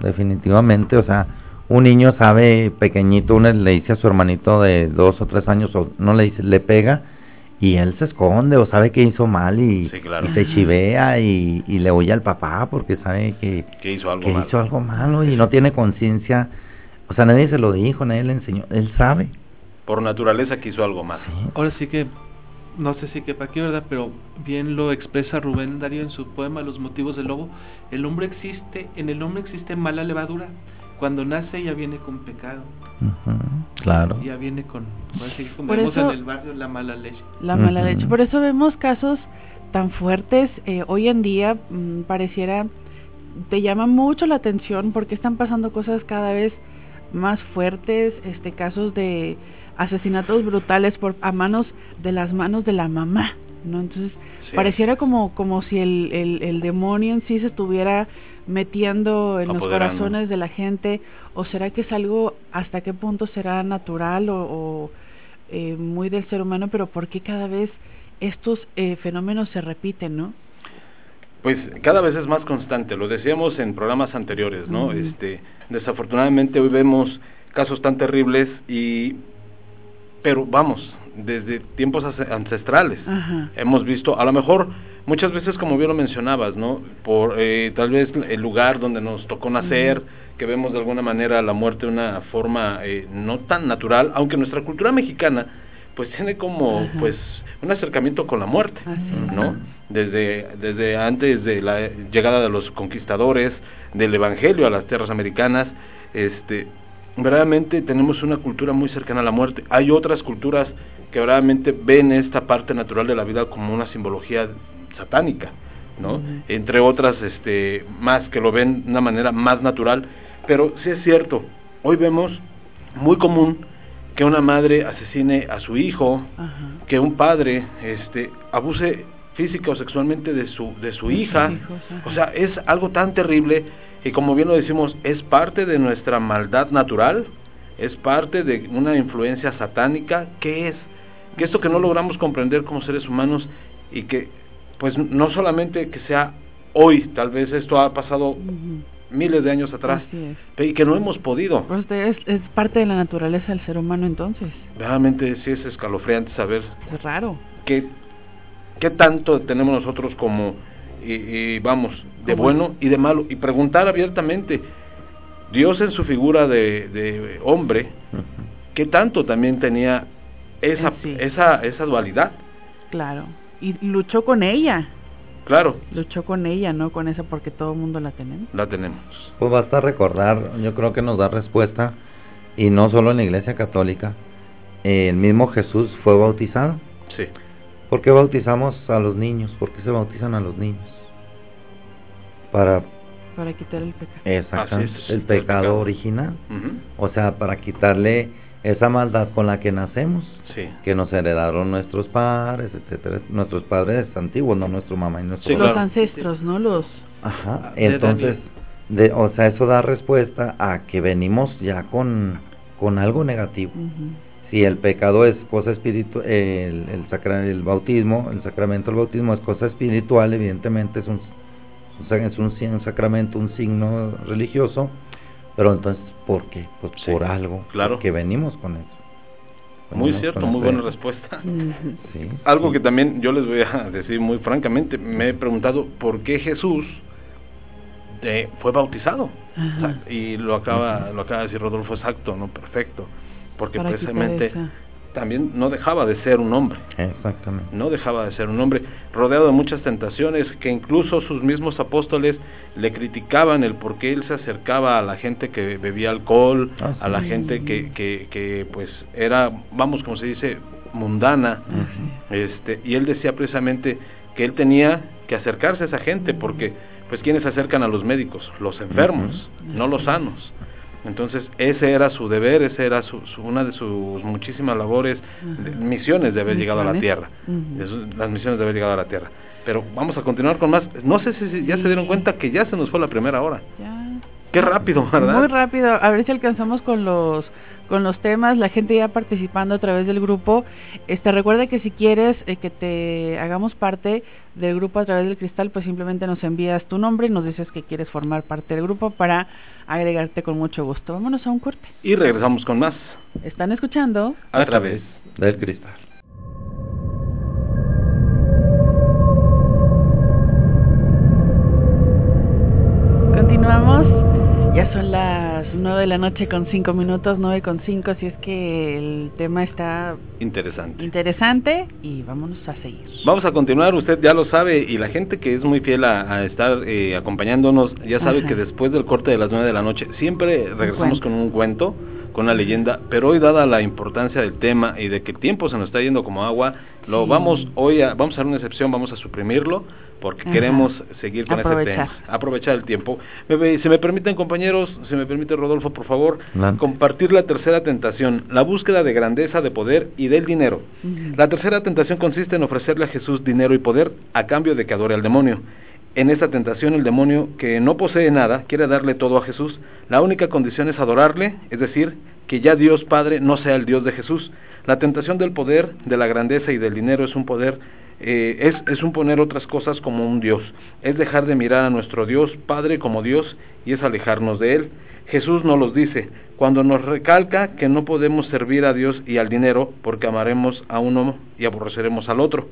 definitivamente. O sea, un niño sabe pequeñito, uno le dice a su hermanito de dos o tres años, o no le dice, le pega y él se esconde o sabe que hizo mal y,
Sí, claro.
y se chivea y, y le oye al papá porque sabe que,
que hizo algo
que
mal.
hizo algo malo y no tiene conciencia. O sea, nadie se lo dijo, nadie le enseñó. Él sabe.
Por naturaleza que hizo algo mal.
Ahora sí que, no sé si quepa aquí, ¿verdad? Pero bien lo expresa Rubén Darío en su poema Los motivos del lobo. El hombre existe, en el hombre existe mala levadura. Cuando nace ya viene con pecado.
Claro.
Ya viene con, que como
Por
vemos
eso-
en el barrio, la mala leche.
La mala leche. Por eso vemos casos tan fuertes. eh, hoy en día mm, pareciera, te llama mucho la atención porque están pasando cosas cada vez más fuertes, este casos de asesinatos brutales por a manos de las manos de la mamá, ¿no? Entonces
Sí,
pareciera como como si el, el, el demonio en sí se estuviera metiendo en los corazones de la gente o será que es algo hasta qué punto será natural o, o, eh, muy del ser humano pero por qué cada vez estos eh, fenómenos se repiten no
Pues cada vez es más constante, lo decíamos en programas anteriores, ¿no? Este, desafortunadamente hoy vemos casos tan terribles y pero vamos, desde tiempos ancestrales.
Ajá.
Hemos visto, a lo mejor muchas veces como bien lo mencionabas, ¿no? Por eh, tal vez el lugar donde nos tocó nacer, que vemos de alguna manera la muerte de una forma eh, no tan natural, aunque nuestra cultura mexicana pues tiene como
Ajá.
pues un acercamiento con la muerte.
Así.
¿no? Desde, desde antes de la llegada de los conquistadores, del evangelio a las tierras americanas, este, verdaderamente tenemos una cultura muy cercana a la muerte. Hay otras culturas que verdaderamente ven esta parte natural de la vida como una simbología satánica, ¿no? Entre otras, este, más que lo ven de una manera más natural, pero sí es cierto, hoy vemos muy común que una madre asesine a su hijo, que un padre este abuse física o sexualmente de su de su hija.
hijos,
o sea es algo tan terrible y como bien lo decimos es parte de nuestra maldad natural es parte de una influencia satánica. ¿qué es? que esto que no logramos comprender como seres humanos y que pues no solamente que sea hoy tal vez esto ha pasado miles de años atrás y que no hemos podido.
Pues es, es parte de la naturaleza del ser humano entonces.
Realmente sí es escalofriante saber
es raro.
qué, qué tanto tenemos nosotros como, y, y vamos, de bueno y de malo, y preguntar abiertamente, Dios en su figura de, de hombre. ¿qué tanto también tenía esa,
sí.
esa, esa dualidad?
claro y luchó con ella
Claro,
luchó con ella no con esa porque todo el mundo la tenemos
la tenemos.
Pues basta recordar, yo creo que nos da respuesta, y no solo en la iglesia católica, el mismo Jesús fue bautizado. ¿Por qué bautizamos a los niños? ¿Por qué se bautizan a los niños? Para,
para quitar el pecado.
Exactamente,
es,
el
el
pecado original. O sea, para quitarle esa maldad con la que nacemos,
sí,
que nos heredaron nuestros padres, etcétera, nuestros padres antiguos, no nuestro mamá y nuestro
Sí,
los ancestros no los
Ajá,
De
entonces, de, o sea, eso da respuesta a que venimos ya con, con algo negativo. Si el pecado es cosa espiritual, el, el, sacra- el bautismo, el sacramento del bautismo es cosa espiritual, evidentemente es un, es un, sacramento, un signo religioso, pero entonces, ¿por qué? Pues
Sí,
por algo,
claro.
que venimos con eso.
muy cierto, muy
ese-
buena respuesta.
Sí,
Algo
sí.
que también yo les voy a decir muy francamente, me he preguntado por qué Jesús eh, fue bautizado. Y lo acaba, lo acaba de decir Rodolfo exacto, no perfecto, porque
Para
precisamente también no dejaba de ser un hombre.
Exactamente.
No dejaba de ser un hombre rodeado de muchas tentaciones que incluso sus mismos apóstoles le criticaban el por qué él se acercaba a la gente que bebía alcohol,
Ah,
a la gente que, que, que pues era, vamos, como se dice, mundana. Este, y él decía precisamente que él tenía que acercarse a esa gente porque pues quienes se acercan a los médicos, los enfermos, no los sanos. Entonces, ese era su deber, ese era su, su- una de sus muchísimas labores, de- misiones de haber llegado a la tierra. Las misiones de haber llegado a la tierra. Pero vamos a continuar con más. No sé si, si ya se dieron cuenta que ya se nos fue la primera hora.
Ya.
Qué rápido, ¿verdad?
Muy rápido, a ver si alcanzamos con los con los temas, la gente ya participando a través del grupo. Este recuerda que si quieres eh, que te hagamos parte del grupo a través del cristal, pues simplemente nos envías tu nombre y nos dices que quieres formar parte del grupo para agregarte con mucho gusto. Vámonos a un corte.
Y regresamos con más.
¿Están escuchando?
A través.
Del cristal.
Ya son las 9 de la noche con 5 minutos, 9 con 5, si es que el tema está
Interesante.
interesante y vámonos a seguir.
Vamos a continuar, usted ya lo sabe, y la gente que es muy fiel a, a estar eh, acompañándonos, ya sabe
Ajá.
que después del corte de las 9 de la noche, siempre regresamos con un cuento, con una leyenda, pero hoy dada la importancia del tema y de que el tiempo se nos está yendo como agua, lo vamos hoy a, vamos a hacer una excepción, vamos a suprimirlo, porque
Ajá.
queremos seguir con
Aprovechar.
ese tema, aprovechar el tiempo. Si me permiten compañeros, si me permite Rodolfo, por favor,
Adelante.
compartir la tercera tentación, la búsqueda de grandeza, de poder y del dinero. La tercera tentación consiste en ofrecerle a Jesús dinero y poder a cambio de que adore al demonio. En esta tentación el demonio, que no posee nada, quiere darle todo a Jesús. La única condición es adorarle, es decir, que ya Dios Padre no sea el Dios de Jesús. La tentación del poder, de la grandeza y del dinero es un poder, eh, es, es un poner otras cosas como un Dios. Es dejar de mirar a nuestro Dios Padre como Dios y es alejarnos de Él. Jesús nos los dice, cuando nos recalca que no podemos servir a Dios y al dinero porque amaremos a uno y aborreceremos al otro.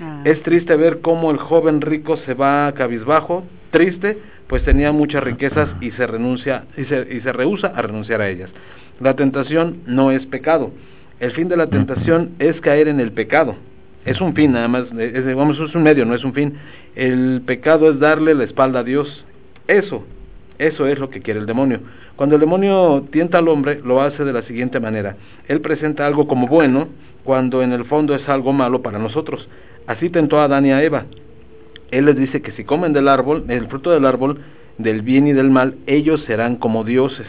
Ah.
Es triste ver cómo el joven rico se va cabizbajo, triste, pues tenía muchas riquezas y se renuncia y se, y se rehúsa a renunciar a ellas. La tentación no es pecado. El fin de la tentación es caer en el pecado. Es un fin, nada más, eh, es, un medio, no es un fin. El pecado es darle la espalda a Dios. Eso, eso es lo que quiere el demonio. Cuando el demonio tienta al hombre, lo hace de la siguiente manera. Él presenta algo como bueno, cuando en el fondo es algo malo para nosotros. Así tentó a Adán y a Eva. Él les dice que si comen del árbol, el fruto del árbol, del bien y del mal, ellos serán como dioses.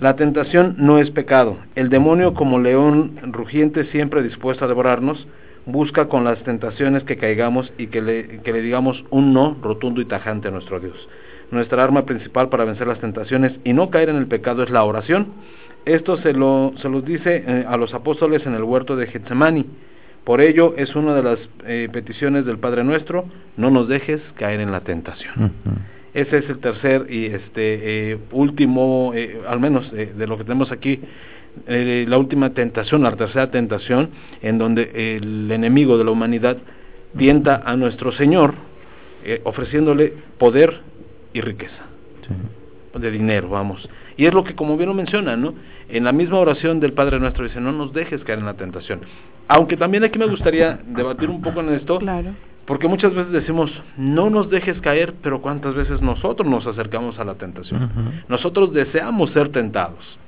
La tentación no es pecado. El demonio, como león rugiente siempre dispuesto a devorarnos, busca con las tentaciones que caigamos y que le, que le digamos un no rotundo y tajante a nuestro Dios. Nuestra arma principal para vencer las tentaciones y no caer en el pecado es la oración. Esto se lo, se los dice eh, a los apóstoles en el huerto de Getsemani. Por ello es una de las eh, peticiones del Padre Nuestro, no nos dejes caer en la tentación. Ese es el tercer y este eh, último, eh, al menos de lo que tenemos aquí, la última tentación, la tercera tentación, en donde el enemigo de la humanidad tienta a nuestro Señor ofreciéndole poder y riqueza
Sí.
de dinero, vamos. Y es lo que como bien lo menciona, ¿no? En la misma oración del Padre Nuestro dice, no nos dejes caer en la tentación. Aunque también aquí me gustaría debatir un poco en esto,
Claro.
porque muchas veces decimos, no nos dejes caer, pero cuántas veces nosotros nos acercamos a la tentación. Nosotros deseamos ser tentados.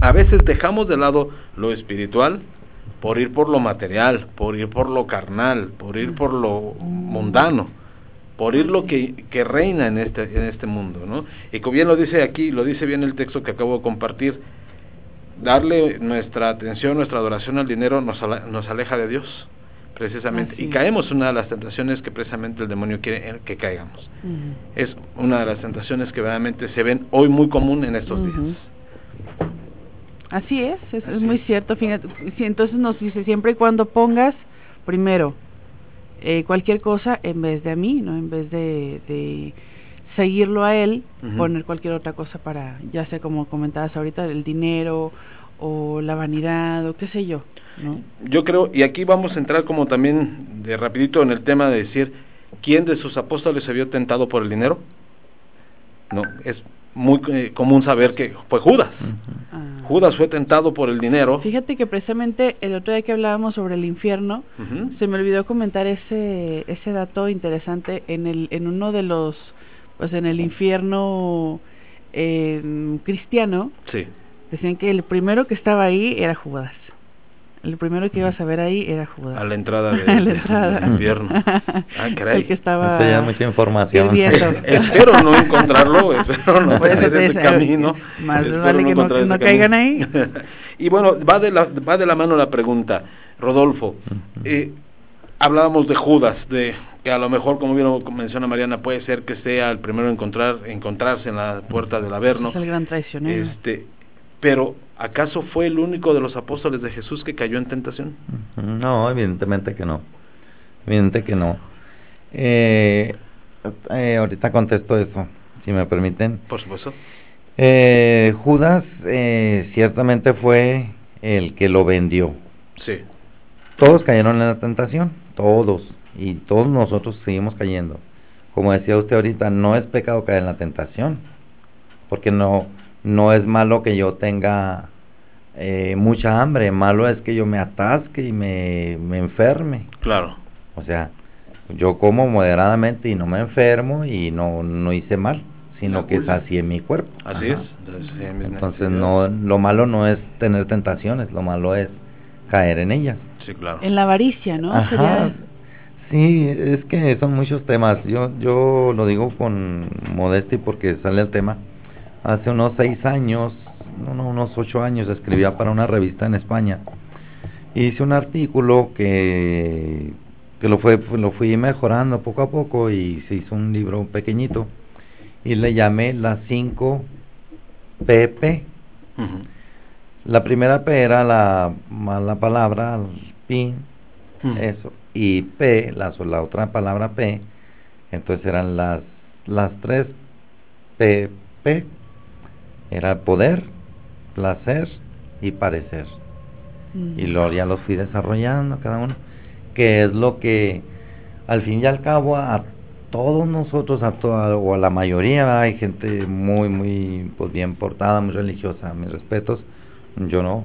A veces dejamos de lado lo espiritual por ir por lo material, por ir por lo carnal, por ir por lo mundano, por ir lo que, que reina en este, en este mundo, ¿no? Y como bien lo dice aquí, lo dice bien el texto que acabo de compartir, darle nuestra atención, nuestra adoración al dinero nos, aleja de Dios, precisamente.
Así
y caemos una de las tentaciones que precisamente el demonio quiere que caigamos. Es una de las tentaciones que verdaderamente se ven hoy muy común en estos días.
Así es, es, muy
es.
cierto. Fíjate, entonces nos dice siempre y cuando pongas primero eh, cualquier cosa en vez de a mí, no en vez de, de seguirlo a él, poner cualquier otra cosa para, ya sea como comentabas ahorita, el dinero o la vanidad o qué sé yo, ¿no?
Yo creo, y aquí vamos a entrar como también de rapidito en el tema de decir, ¿quién de sus apóstoles se vio tentado por el dinero? No, es muy eh, común saber que fue Judas.
Ah,
Judas fue tentado por el dinero.
Fíjate que precisamente el otro día que hablábamos sobre el infierno, se me olvidó comentar ese ese dato interesante en el en uno de los pues en el infierno eh, cristiano
Sí.
decían que el primero que estaba ahí era Judas. El primero que ibas a ver ahí era Judas.
A la entrada de-
A la
de-
entrada.
del infierno. Ah, caray.
El que estaba
Esto ya es mucha información.
espero no encontrarlo, espero no
Por eso
ese camino.
más
espero
vale que no-
encontrar
no
ese
caigan
camino. y bueno, va de, la, va de la mano la pregunta, Rodolfo. eh, hablábamos de Judas, de que a lo mejor, como bien lo menciona Mariana, puede ser que sea el primero en encontrar, encontrarse en la puerta del Averno.
es el gran traicionero.
Este, pero ¿acaso fue el único de los apóstoles de Jesús que cayó en tentación?
No, evidentemente que no. Evidente que no. Eh, eh, ahorita contesto eso, si me permiten.
Por supuesto.
Eh, Judas ciertamente fue el que lo vendió.
Sí.
Todos cayeron en la tentación, todos, y todos nosotros seguimos cayendo. Como decía usted ahorita, no es pecado caer en la tentación, porque no, no es malo que yo tenga eh, mucha hambre, malo es que yo me atasque y me, me enferme.
Claro.
O sea, yo como moderadamente y no me enfermo y no, no hice mal, sino que sacié mi cuerpo.
Así
Ajá.
es. Entonces,
no, lo malo no es tener tentaciones, lo malo es caer en ellas.
Sí, claro.
En la avaricia, ¿no?
Ajá.
Sería-
Sí, es que son muchos temas. Yo, yo lo digo con modestia porque sale el tema. Hace unos seis años, unos ocho años, escribía para una revista en España. Hice un artículo que, que lo, fue, lo fui mejorando poco a poco y se hizo un libro pequeñito. Y le llamé las 5 PP. La primera P era la mala palabra, pin, eso. Y P, la, la otra palabra P, entonces eran las, las tres P, P. Era poder, placer y parecer.
Mm.
Y luego ya los fui desarrollando cada uno, que es lo que al fin y al cabo a todos nosotros, a toda, o a la mayoría, hay gente muy, muy pues, bien portada, muy religiosa, mis respetos, yo no,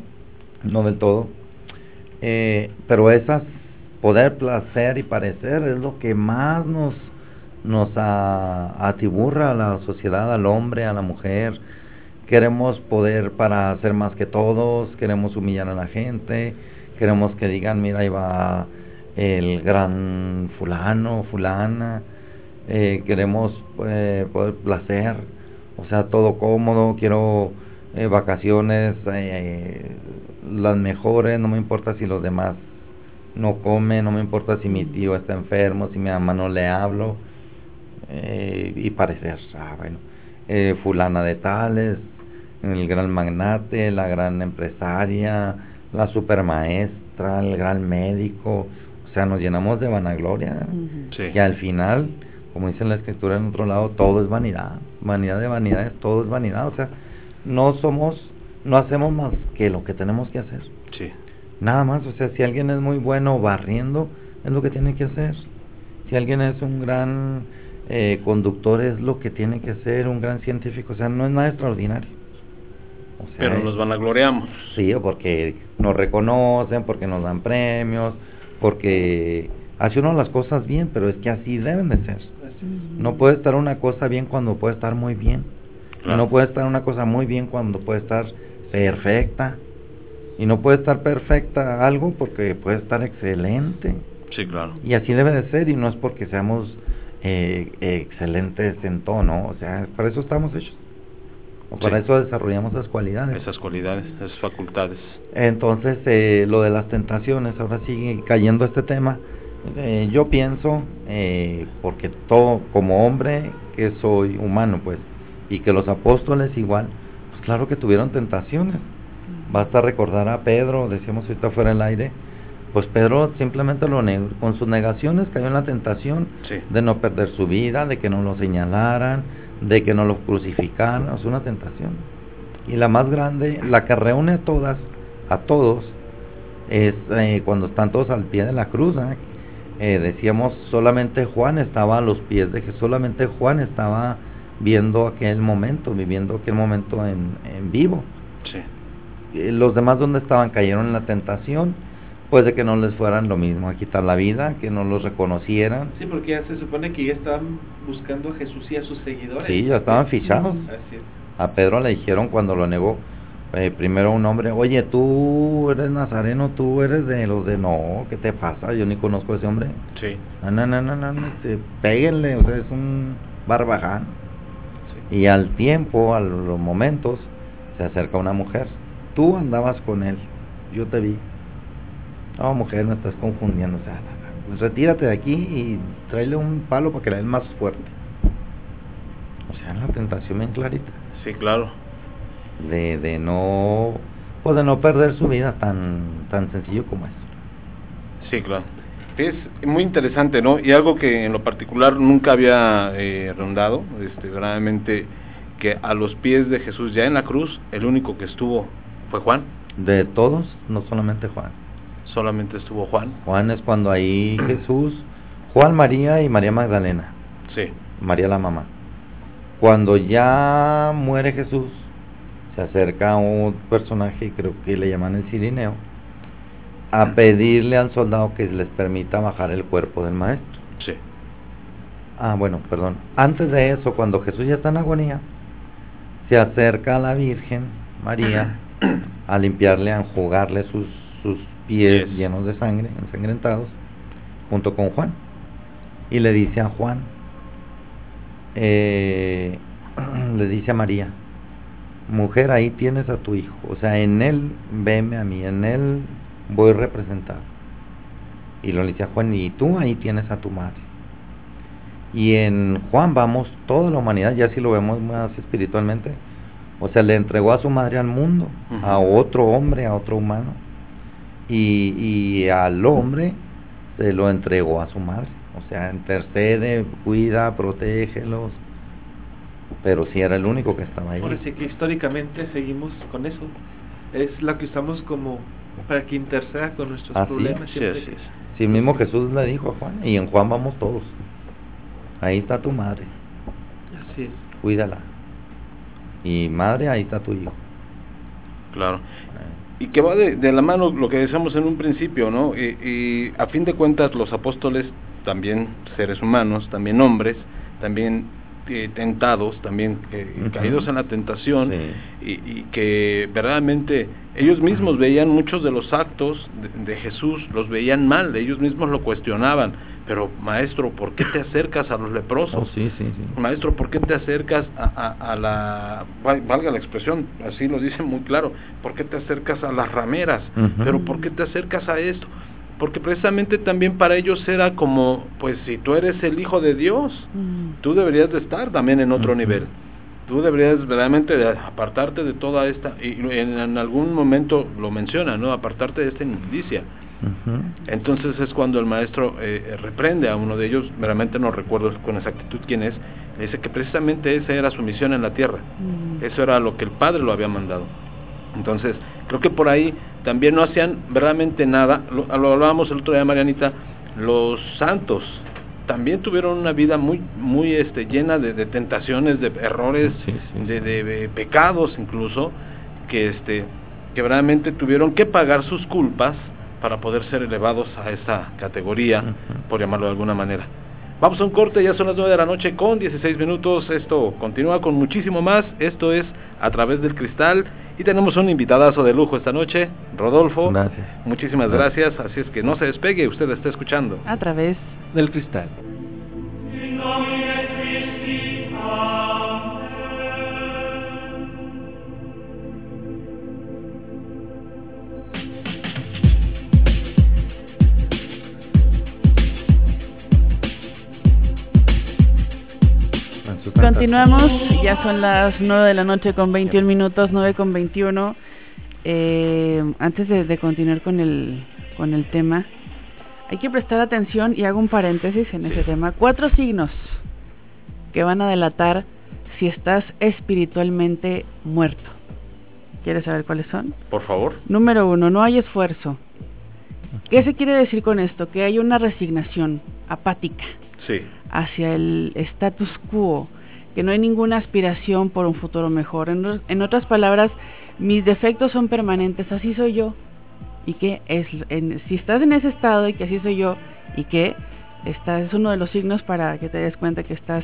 no del todo, eh, pero esas, poder, placer y parecer es lo que más nos, nos a- atiburra a la sociedad, al hombre, a la mujer, queremos poder para ser más que todos, queremos humillar a la gente, queremos que digan, mira, ahí va el gran fulano, fulana, eh, queremos eh, poder placer, o sea, todo cómodo, quiero eh, vacaciones, las mejores, no me importa si los demás no comen, no me importa si mi tío está enfermo, si mi mamá no le hablo, y parecer, ah, bueno, eh, fulana de tales, el gran magnate, la gran empresaria, la supermaestra, el gran médico, o sea, nos llenamos de vanagloria. Y al final, como dice la escritura en otro lado, todo es vanidad, vanidad de vanidades, todo es vanidad, o sea, no somos, no hacemos más que lo que tenemos que hacer,
Sí.
nada más, o sea, si alguien es muy bueno barriendo, es lo que tiene que hacer, si alguien es un gran eh, conductor, es lo que tiene que ser, un gran científico, o sea, no es nada extraordinario. O sea,
Pero nos vanagloriamos.
Sí, porque nos reconocen, porque nos dan premios, porque hace uno las cosas bien, pero es que así deben de ser. No puede estar una cosa bien cuando puede estar muy bien. Y no puede estar una cosa muy bien cuando puede estar perfecta. Y no puede estar perfecta algo porque puede estar excelente.
Sí, claro.
Y así debe de ser, y no es porque seamos eh, excelentes en todo, ¿no? O sea, para eso estamos hechos. Para
Sí.
eso desarrollamos esas cualidades.
Esas cualidades, esas facultades.
Entonces, eh, lo de las tentaciones, ahora sigue cayendo este tema. Eh, yo pienso, eh, porque todo, como hombre que soy humano, pues, y que los apóstoles igual, pues claro que tuvieron tentaciones. Basta recordar a Pedro, decíamos ahorita fuera del aire, pues Pedro simplemente lo negó, con sus negaciones cayó en la tentación
Sí.
de no perder su vida, de que no lo señalaran, de que no lo crucificaran, es una tentación. Y la más grande, la que reúne a todas, a todos, es eh, cuando están todos al pie de la cruz. ¿eh? Eh, decíamos, solamente Juan estaba a los pies de Jesús, solamente Juan estaba viendo aquel momento, viviendo aquel momento en, en vivo.
Sí.
los demás donde estaban cayeron en la tentación, pues de que no les fueran lo mismo, a quitar la vida, que no los reconocieran.
Sí, porque ya se supone que ya estaban buscando a Jesús y a sus seguidores.
Sí, ya estaban fichados.
Así es.
A Pedro le dijeron cuando lo negó, eh, primero un hombre, oye, tú eres nazareno, tú eres de los de no, ¿qué te pasa? Yo ni conozco a ese hombre.
Sí.
No, no, no, no, no, no, este, péguenle, o sea, es un barbaján. Y al tiempo, a los momentos, se acerca una mujer. Tú andabas con él, yo te vi. No, mujer, me estás confundiendo. O sea, pues retírate de aquí y tráele un palo para que le den más fuerte. O sea, la tentación bien clarita.
Sí, claro.
De, de no, pues de no perder su vida tan, tan sencillo como eso.
Sí, claro. Es muy interesante, ¿no? Y algo que en lo particular nunca había eh, rondado, este, verdaderamente, que a los pies de Jesús, ya en la cruz, el único que estuvo fue Juan.
De todos, no solamente Juan.
Solamente estuvo Juan.
Juan es cuando ahí Jesús, Juan, María y María Magdalena.
Sí.
María la mamá. Cuando ya muere Jesús, se acerca a un personaje, creo que le llaman el Cirineo, a pedirle al soldado que les permita bajar el cuerpo del maestro.
Sí.
Ah, bueno, perdón. Antes de eso, cuando Jesús ya está en agonía, se acerca a la Virgen María a limpiarle, a enjugarle sus, sus pies llenos de sangre, ensangrentados, junto con Juan. Y le dice a Juan, eh, le dice a María, mujer, ahí tienes a tu hijo. O sea, en él, veme a mí, en él voy representado. Y lo le dice a Juan, y tú ahí tienes a tu madre. Y en Juan vamos toda la humanidad, ya si lo vemos más espiritualmente, o sea, le entregó a su madre al mundo, a otro hombre, a otro humano, y, y al hombre se lo entregó a su madre. O sea, intercede, cuida, protégelos, pero si era el único que estaba ahí.
Ahora sí que históricamente seguimos con eso. Es la que usamos como para que interceda con nuestros
Así
problemas.
Sí, así es.
Si el mismo Jesús le dijo a Juan, y en Juan vamos todos. Ahí está tu madre,
Así es.
cuídala. Y madre, ahí está tu hijo.
Claro. Y que va de, de la mano lo que decíamos en un principio, ¿no? Y, y a fin de cuentas los apóstoles, también seres humanos, también hombres, también eh, tentados, también eh, caídos en la tentación,
Sí.
y, y que verdaderamente ellos mismos veían muchos de los actos de, de Jesús, los veían mal, ellos mismos lo cuestionaban, pero maestro, ¿por qué te acercas a los leprosos?
Oh, sí, sí, sí.
Maestro, ¿por qué te acercas a, a- a la, val- valga la expresión, así lo dice muy claro, ¿por qué te acercas a las rameras? Pero ¿por qué te acercas a esto? Porque precisamente también para ellos era como, pues si tú eres el Hijo de Dios, tú deberías de estar también en otro nivel. Tú deberías verdaderamente de apartarte de toda esta, y en, en algún momento lo menciona, ¿no? Apartarte de esta inmundicia. Entonces es cuando el maestro eh, reprende a uno de ellos, verdaderamente no recuerdo con exactitud quién es, le dice que precisamente esa era su misión en la tierra, eso era lo que el Padre lo había mandado. Entonces, creo que por ahí también no hacían verdaderamente nada, lo, lo hablábamos el otro día, Marianita, los santos también tuvieron una vida muy muy este llena de, de tentaciones, de errores,
Sí, sí,
de,
sí.
de- de pecados incluso, que este que verdaderamente tuvieron que pagar sus culpas para poder ser elevados a esa categoría, por llamarlo de alguna manera. Vamos a un corte, ya son las 9 de la noche con 16 minutos, esto continúa con muchísimo más, esto es a través del cristal y tenemos un invitadazo de lujo esta noche, Rodolfo.
Gracias.
Muchísimas
Gracias.
gracias, así es que no se despegue, usted está escuchando.
A través del cristal. Continuamos, ya son las 9 de la noche con 21 minutos, 9 con 21. Eh, antes de, de continuar con el, con el tema, hay que prestar atención y hago un paréntesis en ese tema. Cuatro signos que van a delatar si estás espiritualmente muerto. ¿Quieres saber cuáles son?
Por favor.
Número uno, no hay esfuerzo. ¿Qué se quiere decir con esto? Que hay una resignación apática
Sí.
hacia el status quo, que no hay ninguna aspiración por un futuro mejor. En, en otras palabras, mis defectos son permanentes, así soy yo. Y que es, en, si estás en ese estado y que así soy yo, y que estás, es uno de los signos para que te des cuenta que estás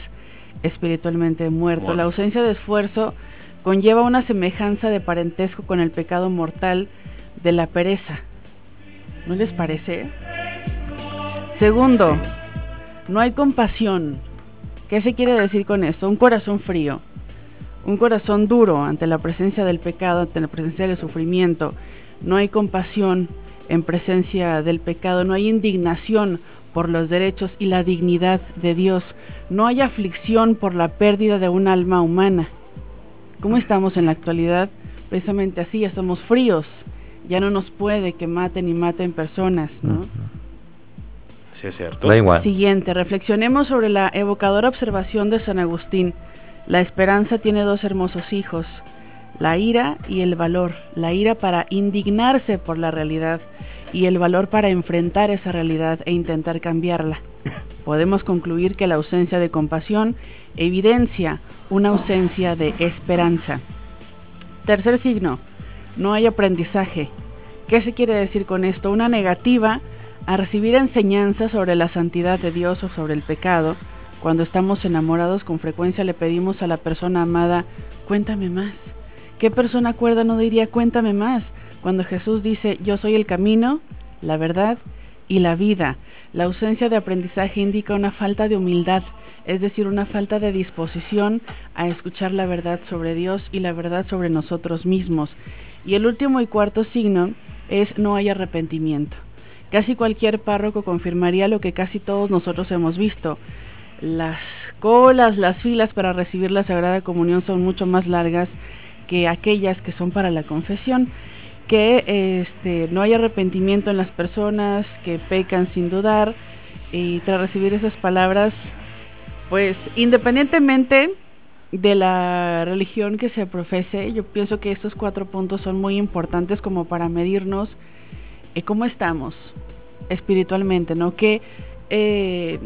espiritualmente muerto.
Muerto.
La ausencia de esfuerzo conlleva una semejanza de parentesco con el pecado mortal de la pereza. ¿No les parece? Segundo, no hay compasión. ¿Qué se quiere decir con esto? Un corazón frío, un corazón duro ante la presencia del pecado, ante la presencia del sufrimiento. No hay compasión en presencia del pecado, no hay indignación por los derechos y la dignidad de Dios, no hay aflicción por la pérdida de un alma humana. ¿Cómo estamos en la actualidad? Precisamente así, ya somos fríos, ya no nos puede que maten y maten personas, ¿no?
Es cierto.
Da igual.
Siguiente, reflexionemos sobre la evocadora observación de San Agustín. La esperanza tiene dos hermosos hijos, la ira y el valor. La ira para indignarse por la realidad y el valor para enfrentar esa realidad e intentar cambiarla. Podemos concluir que la ausencia de compasión evidencia una ausencia de esperanza. Tercer signo, no hay aprendizaje. ¿Qué se quiere decir con esto? Una negativa a recibir enseñanzas sobre la santidad de Dios o sobre el pecado. Cuando estamos enamorados con frecuencia le pedimos a la persona amada, cuéntame más. ¿Qué persona cuerda no diría cuéntame más? Cuando Jesús dice, yo soy el camino, la verdad y la vida. La ausencia de aprendizaje indica una falta de humildad, es decir, una falta de disposición a escuchar la verdad sobre Dios y la verdad sobre nosotros mismos. Y el último y cuarto signo es no hay arrepentimiento. Casi cualquier párroco confirmaría lo que casi todos nosotros hemos visto. Las colas, las filas para recibir la Sagrada Comunión son mucho más largas que aquellas que son para la confesión que este no hay arrepentimiento en las personas que pecan sin dudar y tras recibir esas palabras pues independientemente de la religión que se profese yo pienso que estos cuatro puntos son muy importantes como para medirnos cómo estamos espiritualmente no eh,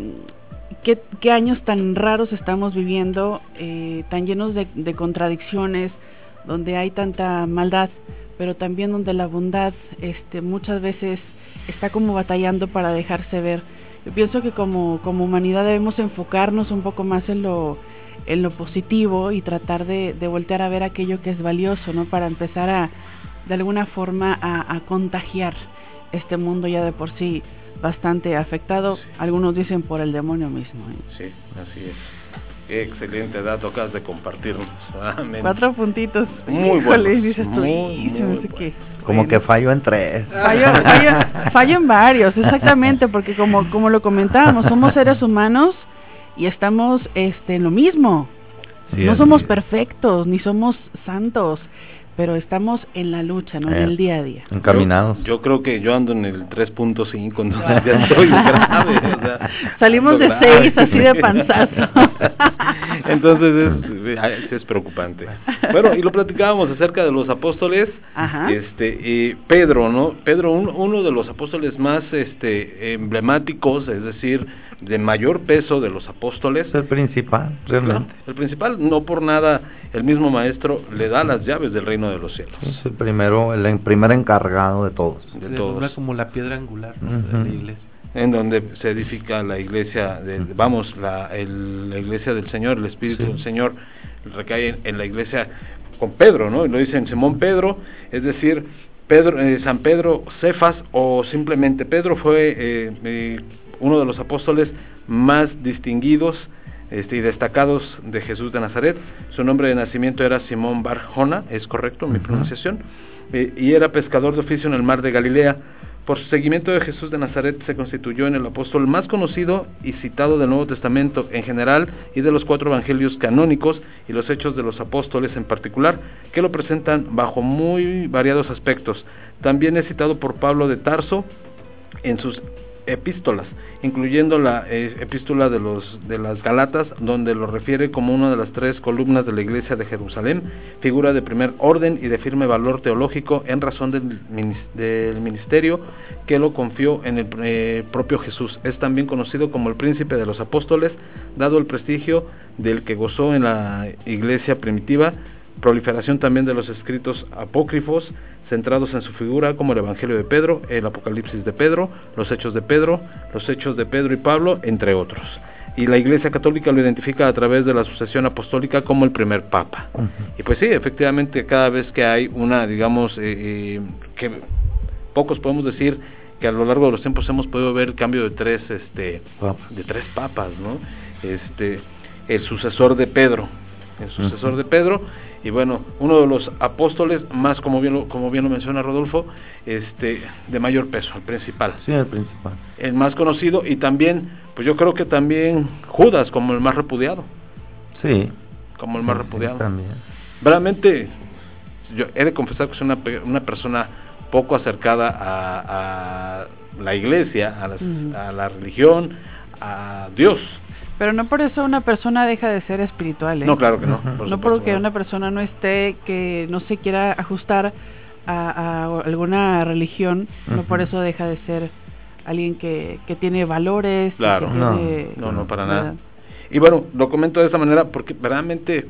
¿Qué, años tan raros estamos viviendo, eh, tan llenos de, contradicciones, donde hay tanta maldad, pero también donde la bondad este, muchas veces está como batallando para dejarse ver. Yo pienso que como, humanidad debemos enfocarnos un poco más en lo, positivo y tratar de, voltear a ver aquello que es valioso, ¿no? Para empezar a, de alguna forma, a contagiar este mundo ya de por sí bastante afectado, sí. algunos dicen por el demonio mismo. ¿eh?
Sí, así es. Qué excelente dato acabas de compartirnos.
Amén. Cuatro puntitos.
Muy bueno.
dices tú,
muy,
se me
muy
hace que...
Como
Bueno.
que fallo en tres.
Fallo, fallo, fallo en varios, exactamente, porque como, como lo comentábamos, somos seres humanos y estamos este, en lo mismo.
Sí,
no somos
es.
perfectos, ni somos santos, pero estamos en la lucha, ¿no? En
Eh.
el día a día.
Encaminados.
Yo creo que yo ando en el 3.5, entonces ya estoy grave. o sea,
Salimos de
grave.
seis así de panzazo.
Entonces es, preocupante. Bueno, y lo platicábamos acerca de los apóstoles.
Ajá.
Este, y Pedro, ¿no? Pedro, un- uno de los apóstoles más este, emblemáticos, es decir, de mayor peso de los apóstoles.
Es el principal, realmente.
El principal, no por nada, el mismo maestro le da las llaves del reino de los cielos.
Es el primero, el primer encargado de todos.
De todos.
como la piedra angular ¿no? de la iglesia.
en donde se edifica la iglesia, de, vamos, la, el- la iglesia del Señor, el Espíritu
Sí.
del Señor recae en, en la iglesia con Pedro, ¿no? Y lo dicen Simón Pedro, es decir, Pedro, eh, San Pedro Cefas o simplemente Pedro fue eh, eh, uno de los apóstoles más distinguidos este, y destacados de Jesús de Nazaret. Su nombre de nacimiento era Simón Barjona, es correcto mi pronunciación, eh, y era pescador de oficio en el mar de Galilea. Por su seguimiento de Jesús de Nazaret se constituyó en el apóstol más conocido y citado del Nuevo Testamento en general y de los cuatro evangelios canónicos y los hechos de los apóstoles en particular, que lo presentan bajo muy variados aspectos. También es citado por Pablo de Tarso en sus epístolas, incluyendo la eh, epístola de los de las Galatas, donde lo refiere como una de las tres columnas de la Iglesia de Jerusalén, figura de primer orden y de firme valor teológico en razón del, del ministerio que lo confió en el eh, propio Jesús. Es también conocido como el príncipe de los apóstoles, dado el prestigio del que gozó en la Iglesia primitiva proliferación también de los escritos apócrifos centrados en su figura como el Evangelio de Pedro, el Apocalipsis de Pedro, los Hechos de Pedro, los Hechos de Pedro y Pablo, entre otros. Y la Iglesia Católica lo identifica a través de la sucesión apostólica como el primer papa. Y pues sí, efectivamente, cada vez que hay una, digamos, eh, eh, que pocos podemos decir que a lo largo de los tiempos hemos podido ver el cambio de tres, este, de tres papas, ¿no? Este, el sucesor de Pedro, el sucesor de Pedro, y bueno, uno de los apóstoles más, como bien lo, como bien lo menciona Rodolfo, este, de mayor peso, el principal.
Sí, el principal.
El más conocido y también, pues yo creo que también Judas como el más repudiado.
Sí.
Como el más
Sí, sí,
repudiado.
también.
Realmente, yo he de confesar que soy una, una persona poco acercada a, a la iglesia, a, las-
Ujú.
a la religión, a Dios.
Pero no por eso una persona deja de ser espiritual, ¿eh?
No, claro que no. Por
no
supuesto,
porque
no.
una persona no esté, que no se quiera ajustar a, a alguna religión, no por eso deja de ser alguien que, que tiene valores.
Claro.
que
No,
tiene-
No, no, para
¿verdad?
nada. Y bueno, lo comento de esta manera porque verdaderamente,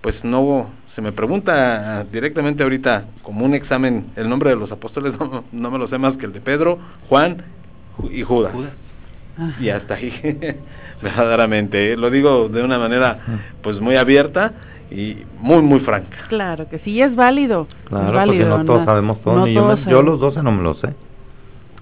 pues no, se me pregunta directamente ahorita, como un examen, el nombre de los apóstoles, no, no me lo sé más que el de Pedro, Juan Ju- y Judas.
Judas.
Ajá.
Y hasta ahí, verdaderamente, ¿eh? lo digo de una manera pues muy abierta y muy, muy franca.
Claro que sí, es válido.
Claro,
es válido,
porque no todos sabemos todo.
no
ni yo, me- yo los 12 no me los sé.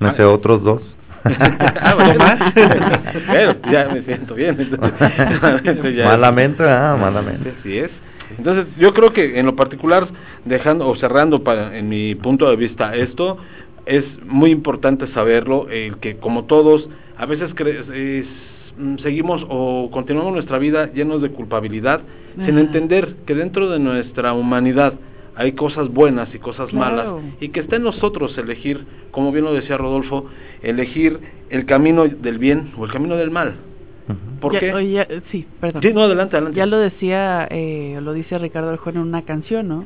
Me
Ah.
sé otros dos.
Ah, bueno. Bueno, ya me siento bien. entonces, ya-
malamente, ah, malamente.
Así es. Entonces, yo creo que en lo particular, dejando o cerrando para, en mi punto de vista esto, es muy importante saberlo, el que como todos, a veces cre- es- seguimos o continuamos nuestra vida llenos de culpabilidad, sin entender que dentro de nuestra humanidad hay cosas buenas y cosas
Claro.
malas, y que está en nosotros elegir, como bien lo decía Rodolfo, elegir el camino del bien o el camino del mal.
Ujú.
¿Por
Ya-
qué?
oye, ya- sí, perdón.
Sí, no, adelante, adelante.
Ya lo decía, eh, lo dice Ricardo Arjona en una canción, ¿no?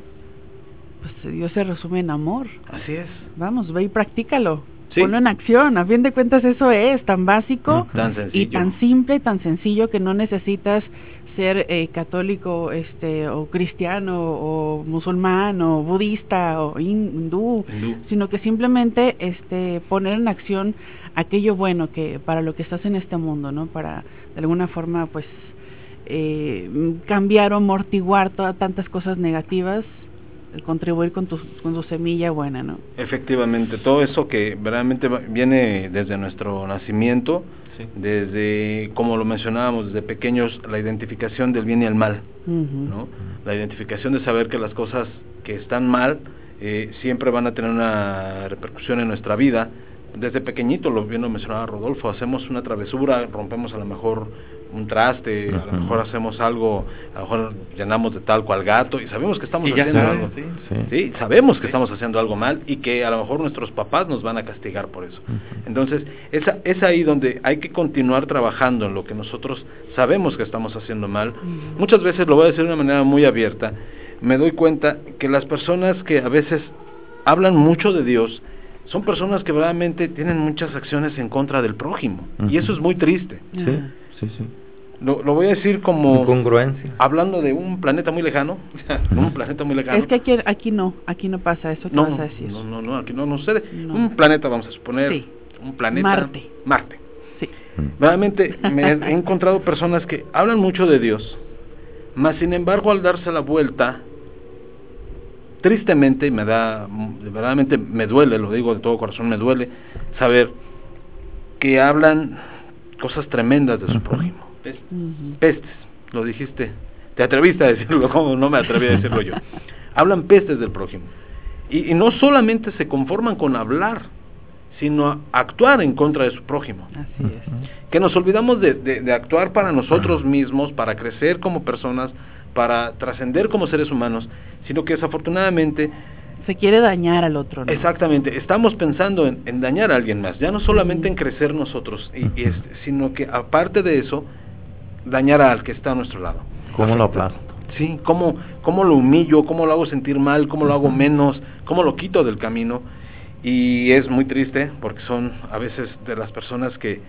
Pues Dios se resume en amor.
Así es.
Vamos, ve y practícalo.
Sí.
Ponlo en acción. A fin de cuentas eso es tan básico.
Tan
y tan simple, tan sencillo que no necesitas ser eh, católico, este, o cristiano, o musulmán, o budista, o hin- hindú,
Hindú.
sino que simplemente, este, poner en acción aquello bueno que para lo que estás en este mundo, ¿no? Para de alguna forma, pues, eh, cambiar o amortiguar todas tantas cosas negativas, contribuir con tu, con tu semilla buena, ¿no?
Efectivamente, todo eso que verdaderamente va- viene desde nuestro nacimiento,
Sí.
desde, como lo mencionábamos, desde pequeños, la identificación del bien y el mal. ¿no? La identificación de saber que las cosas que están mal eh, siempre van a tener una repercusión en nuestra vida. Desde pequeñito, lo bien lo mencionaba Rodolfo, hacemos una travesura, rompemos a lo mejor un traste, a lo mejor hacemos algo, a lo mejor llenamos de talco al gato y sabemos que estamos
Y
haciendo algo.
sí.
Sí.
Sí, sabemos que estamos haciendo algo mal y que a lo mejor nuestros papás nos van a castigar por eso. Entonces, esa, es ahí donde hay que continuar trabajando en lo que nosotros sabemos que estamos haciendo mal. Muchas veces, lo voy a decir de una manera muy abierta, me doy cuenta que las personas que a veces hablan mucho de Dios son personas que verdaderamente tienen muchas acciones en contra del prójimo. Y eso es muy triste.
Sí, sí, sí.
Lo, lo voy a decir como
Incongruencia.
hablando de un planeta muy lejano, un planeta muy lejano.
Es que aquí, aquí no, aquí no pasa eso que
no,
vas a decir.
no, no, no, aquí no, no sucede.
No.
Un planeta, vamos a suponer,
Sí.
un planeta.
Marte.
Marte.
Sí.
Mm.
Realmente me he encontrado personas que hablan mucho de Dios, mas sin embargo al darse la vuelta, tristemente, y me da, verdaderamente me duele, lo digo de todo corazón, me duele saber que hablan cosas tremendas de su prójimo. Pestes, lo dijiste, te atreviste a decirlo, como no me atreví a decirlo yo. Hablan pestes del prójimo. Y, y no solamente se conforman con hablar, sino actuar en contra de su prójimo.
Así es.
Que nos olvidamos de, de- de actuar para nosotros mismos, para crecer como personas, para trascender como seres humanos, sino que desafortunadamente,
Se quiere dañar al otro, ¿no?
exactamente, estamos pensando en, en dañar a alguien más, ya no solamente en crecer nosotros, y, este, sino que aparte de eso, dañar al que está a nuestro lado.
¿Cómo lo aplasto?
Sí, cómo, cómo lo humillo, cómo lo hago sentir mal, cómo lo hago menos, cómo lo quito del camino. Y es muy triste porque son a veces de las personas que,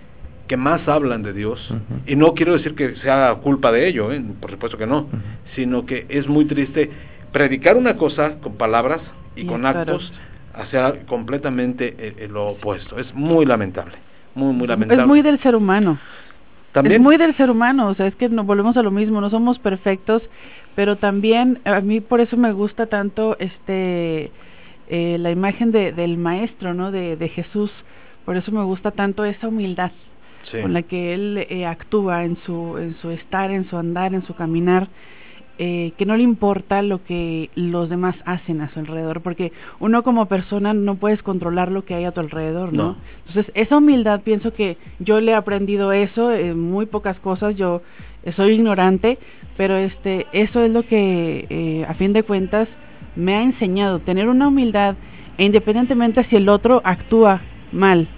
que más hablan de Dios. Y no quiero decir que sea culpa de ello, ¿eh? por supuesto que no, sino que es muy triste predicar una cosa con palabras y,
Y
con actos hacer completamente eh, eh, lo opuesto. Es muy lamentable, muy, muy lamentable.
Es muy del ser humano.
También,
Es muy del ser humano, o sea, es que nos volvemos a lo mismo, no somos perfectos, pero también a mí por eso me gusta tanto este eh, la imagen de, del maestro, ¿no? De, de Jesús, por eso me gusta tanto esa humildad
sí.
con la que él eh, actúa en su en su estar, en su andar, en su caminar, eh, que no le importa lo que los demás hacen a su alrededor, porque uno como persona no puedes controlar lo que hay a tu alrededor, ¿no?
No.
Entonces, esa humildad, pienso que yo le he aprendido eso, en muy pocas cosas, yo eh, soy ignorante, pero este, eso es lo que, eh, a fin de cuentas, me ha enseñado, tener una humildad, e independientemente si el otro actúa mal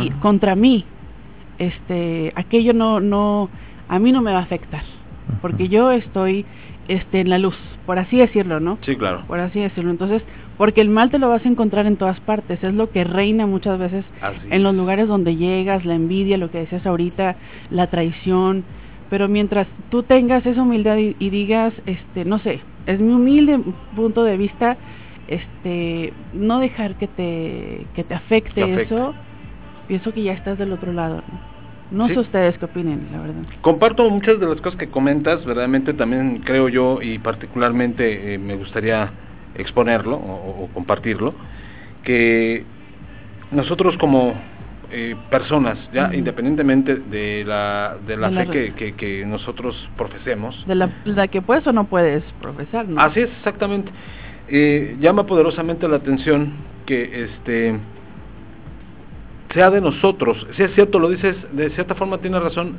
y contra mí, este, aquello no, no, a mí no me va a afectar, porque yo estoy, este, en la luz, por así decirlo, ¿no?
Sí, claro.
Por así decirlo. Entonces, porque el mal te lo vas a encontrar en todas partes, es lo que reina muchas veces
Así
en los
es.
lugares donde llegas, la envidia, lo que decías ahorita, la traición, pero mientras tú tengas esa humildad y, y digas, este, no sé, es mi humilde punto de vista, este, no dejar que te, que te afecte,
Que afecte.
eso, pienso que ya estás del otro lado. No, no
Sí.
sé ustedes qué opinen, la verdad.
Comparto muchas de las cosas que comentas, verdaderamente también creo yo y particularmente eh, me gustaría exponerlo o, o compartirlo, que nosotros como eh, personas, ya independientemente de la, de la
De la
fe que, que, que nosotros profesemos,
De la, la que puedes o no puedes profesar, ¿no?
Así es, exactamente. Eh, llama poderosamente la atención que este sea de nosotros. Si es cierto, lo dices, de cierta forma tienes razón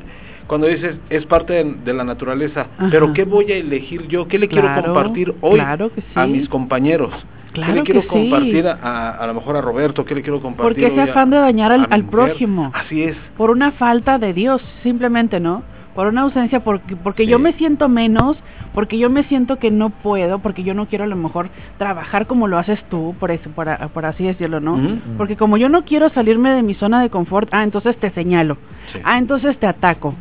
cuando dices es parte de, de la naturaleza.
Ajá.
Pero ¿qué voy a elegir yo? ¿Qué le quiero compartir hoy
claro que sí.
a mis compañeros?
Claro
¿Qué le quiero
sí.
compartir a, a lo mejor a Roberto? ¿Qué le quiero compartir
Porque ese
hoy a-
afán de dañar al, al prójimo.
Así es.
por una falta de Dios, simplemente, ¿no? Por una ausencia, porque, porque
Sí.
yo me siento menos, porque yo me siento que no puedo, porque yo no quiero a lo mejor trabajar como lo haces tú, por eso, por, por así decirlo, ¿no? Porque como yo no quiero salirme de mi zona de confort, ah, entonces te señalo,
Sí.
ah, entonces te ataco.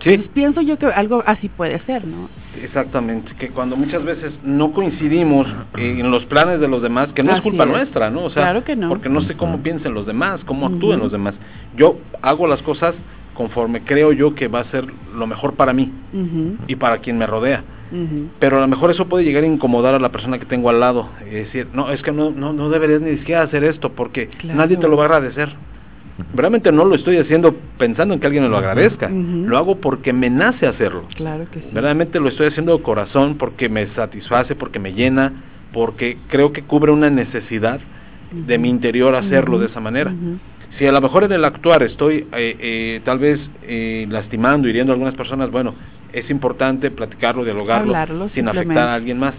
Sí.
Entonces pienso yo que algo así puede ser, ¿no?
Exactamente, que cuando muchas veces no coincidimos en los planes de los demás, que no es culpa
es.
nuestra, ¿no? O sea,
Claro que no.
porque no sé cómo piensen los demás, cómo actúen los demás. Yo hago las cosas conforme creo yo que va a ser lo mejor para mí y para quien me rodea. Pero a lo mejor eso puede llegar a incomodar a la persona que tengo al lado. Y decir, no, es que no, no, no deberías ni siquiera hacer esto porque
Claro.
nadie te lo va a agradecer. Realmente no lo estoy haciendo pensando en que alguien me lo agradezca. Lo hago porque me nace hacerlo.
Claro que sí.
Verdaderamente lo estoy haciendo de corazón porque me satisface, porque me llena, porque creo que cubre una necesidad de mi interior hacerlo de esa manera. Si a lo mejor en el actuar estoy eh, eh, tal vez eh, lastimando, hiriendo a algunas personas, bueno, es importante platicarlo, dialogarlo,
Hablarlo,
sin afectar a alguien más.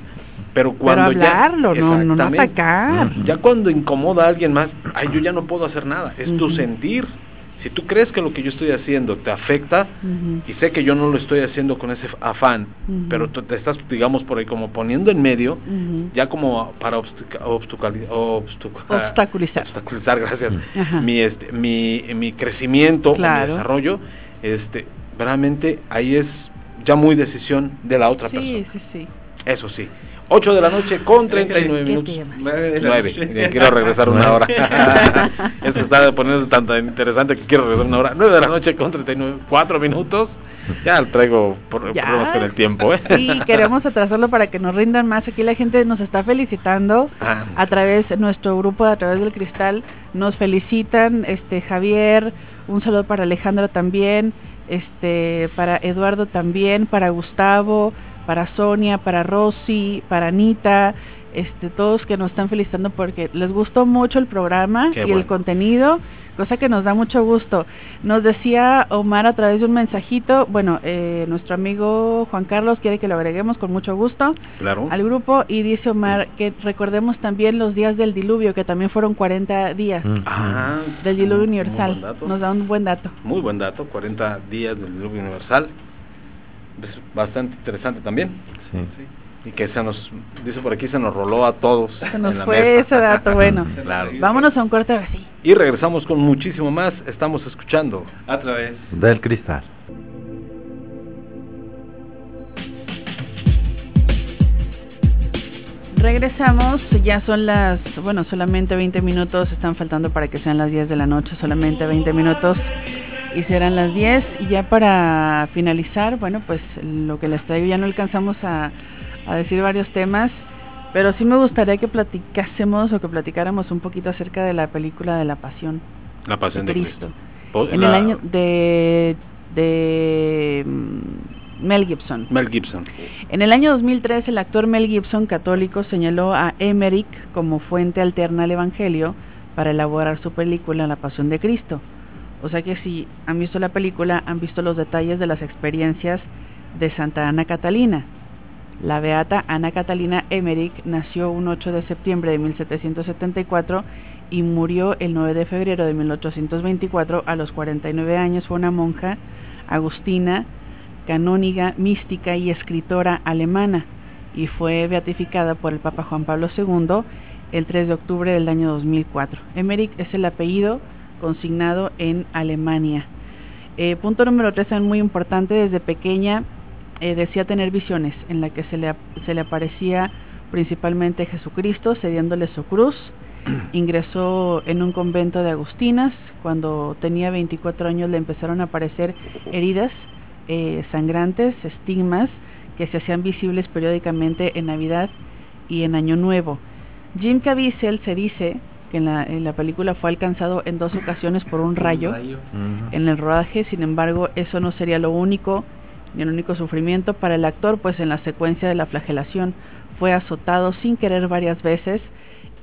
Pero
Pero
cuando
hablarlo,
ya,
no, no, atacar.
Ya cuando incomoda a alguien más, ay, yo ya no puedo hacer nada, es tu sentir. Si tú crees que lo que yo estoy haciendo te afecta, y sé que yo no lo estoy haciendo con ese afán, pero tú te estás, digamos, por ahí como poniendo en medio, ya como para obstucali- obstuca-
Obstaculizar.
obstaculizar, gracias, mi, este, mi, mi crecimiento, o mi desarrollo, este, realmente ahí es ya muy decisión de la otra
Sí,
persona.
sí, sí.
Eso sí. 8 de la noche con 39
¿Qué
minutos.
tema?
9. Quiero regresar una hora. Esto está poniendo tan, interesante que quiero regresar una hora. 9 de la noche con 39. 4 minutos. Ya traigo por-
Ya.
problemas con el tiempo. ¿eh?
Sí, queremos atrasarlo para que nos rindan más. Aquí la gente nos está felicitando
Ah,
a través de nuestro grupo, a través del cristal. Nos felicitan, este Javier, un saludo para Alejandra también, este para Eduardo también, para Gustavo, para Sonia, para Rosy, para Anita, este todos que nos están felicitando porque les gustó mucho el programa
Qué
y
bueno.
el contenido, cosa que nos da mucho gusto. Nos decía Omar a través de un mensajito, bueno, eh, nuestro amigo Juan Carlos quiere que lo agreguemos con mucho gusto
claro.
al grupo y dice Omar que recordemos también los días del diluvio, que también fueron 40 días
Mm.
Ah,
del diluvio universal. Nos da un buen dato.
Muy buen dato. 40 días del diluvio universal. Es bastante interesante también.
Sí.
Y que se nos, dice por aquí, se nos roló a todos.
Se nos
en la
fue
mesa.
ese dato, bueno.
Claro.
Vámonos a un corte así.
Y regresamos con muchísimo más. Estamos escuchando.
A través.
Del cristal.
regresamos, ya son las, bueno, solamente 20 minutos, están faltando para que sean las 10 de la noche, solamente 20 minutos y serán las 10 y ya para finalizar, bueno, pues lo que les traigo ya no alcanzamos a, a decir varios temas, pero sí me gustaría que platicásemos o que platicáramos un poquito acerca de la película de la Pasión.
La Pasión de, Cristo.
En el año de de mm, Mel Gibson.
Mel Gibson.
En el año 2003 el actor Mel Gibson católico señaló a Emmerich como fuente alterna al evangelio para elaborar su película La Pasión de Cristo. O sea que si han visto la película, han visto los detalles de las experiencias de Santa Ana Catalina. La beata Ana Catalina Emmerich nació un 8 de septiembre de 1774 y murió el 9 de febrero de 1824 a los 49 años. Fue una monja agustina, canóniga, mística y escritora alemana y fue beatificada por el Papa Juan Pablo II el 3 de octubre del año 2004. Emmerich es el apellido consignado en Alemania. Eh, punto número 3 es muy importante, desde pequeña eh, decía tener visiones en la que se le, se le aparecía principalmente Jesucristo cediéndole su cruz. Ingresó en un convento de agustinas. Cuando tenía 24 años le empezaron a aparecer heridas eh, sangrantes, estigmas que se hacían visibles periódicamente en Navidad y en Año Nuevo. Jim Caviezel se dice que en la, en la película fue alcanzado en dos ocasiones por un rayo, en el rodaje, sin embargo eso no sería lo único ni el único sufrimiento para el actor, pues en la secuencia de la flagelación. Fue azotado sin querer varias veces,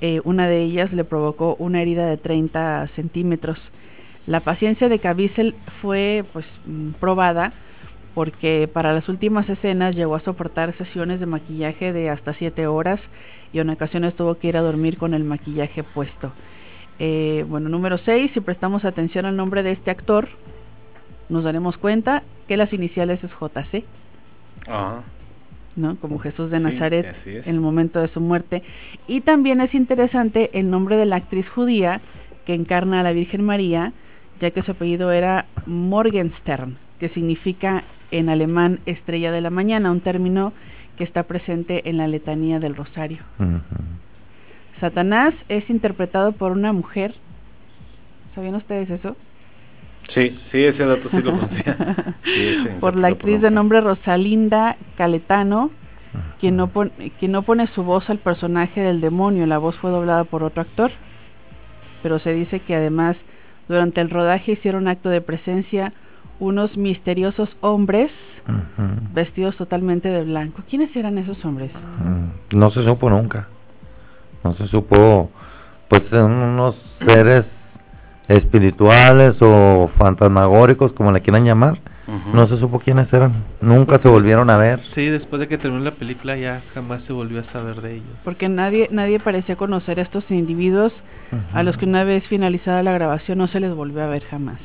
eh, una de ellas le provocó una herida de 30 centímetros. La paciencia de Caviezel fue pues mm, probada porque para las últimas escenas llegó a soportar sesiones de maquillaje de hasta 7 horas y en ocasiones tuvo que ir a dormir con el maquillaje puesto. Eh, bueno, número 6, si prestamos atención al nombre de este actor, nos daremos cuenta que las iniciales es JC. ¿no? Como Jesús de Nazaret en el momento de su muerte. Y también es interesante el nombre de la actriz judía que encarna a la Virgen María, ya que su apellido era Morgenstern, que significa en alemán estrella de la mañana, un término que está presente en la letanía del rosario. Satanás es interpretado por una mujer. ¿Sabían ustedes eso?
Sí, sí, ese dato sí lo conocía.
por la actriz de nombre Rosalinda Caletano, quien no, pone, quien no pone su voz al personaje del demonio. La voz fue doblada por otro actor. Pero se dice que además durante el rodaje hicieron acto de presencia unos misteriosos hombres vestidos totalmente de blanco. ¿Quiénes eran esos hombres?
No se supo nunca. No se supo, pues son unos seres espirituales o fantasmagóricos, como le quieran llamar. No se supo quiénes eran. Nunca se volvieron a ver.
Sí, después de que terminó la película ya jamás se volvió a saber de ellos.
Porque nadie nadie parecía conocer a estos individuos a los que una vez finalizada la grabación no se les volvió a ver jamás.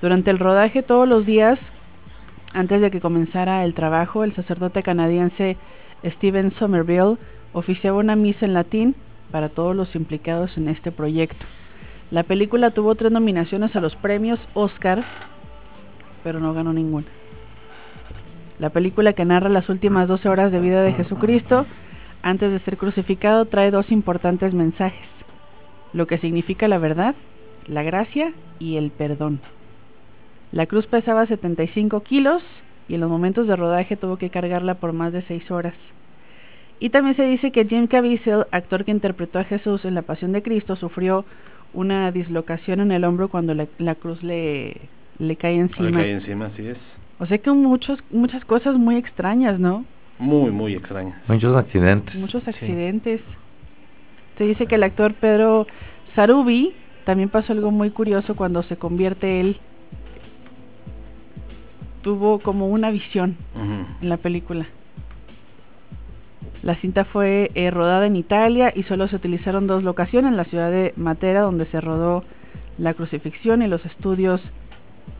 Durante el rodaje todos los días antes de que comenzara el trabajo, el sacerdote canadiense Steven Somerville oficiaba una misa en latín para todos los implicados en este proyecto. La película tuvo tres nominaciones a los premios Oscar, pero no ganó ninguna. La película que narra las últimas 12 horas de vida de Jesucristo antes de ser crucificado trae dos importantes mensajes, lo que significa la verdad, la gracia y el perdón. La cruz pesaba 75 kilos y en los momentos de rodaje tuvo que cargarla por más de 6 horas. Y también se dice que Jim Caviezel, actor que interpretó a Jesús en La Pasión de Cristo, sufrió una dislocación en el hombro cuando la, cruz le, le cae encima. Le
cae encima, así es.
O sea que muchos, muchas cosas muy extrañas, ¿no?
Muy, muy extrañas.
Muchos accidentes.
Muchos accidentes. Se dice que el actor Pedro Sarubi también pasó algo muy curioso cuando se convierte él. Tuvo como una visión en la película. La cinta fue eh, rodada en Italia y solo se utilizaron dos locaciones, la ciudad de Matera, donde se rodó la crucifixión, y los estudios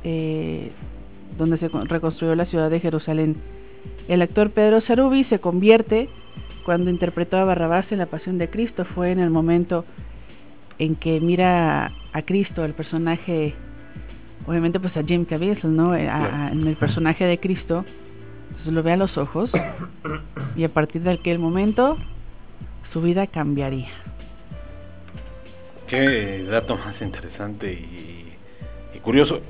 eh, donde se reconstruyó la ciudad de Jerusalén. El actor Pedro Sarubi se convierte cuando interpretó a Barrabás en La Pasión de Cristo. Fue en el momento en que mira a Cristo, el personaje, obviamente pues a Jim Caviezel, ¿no? Eh, en el personaje de Cristo, entonces lo ve a los ojos y a partir de aquel momento su vida cambiaría.
Qué dato más interesante y, y curioso.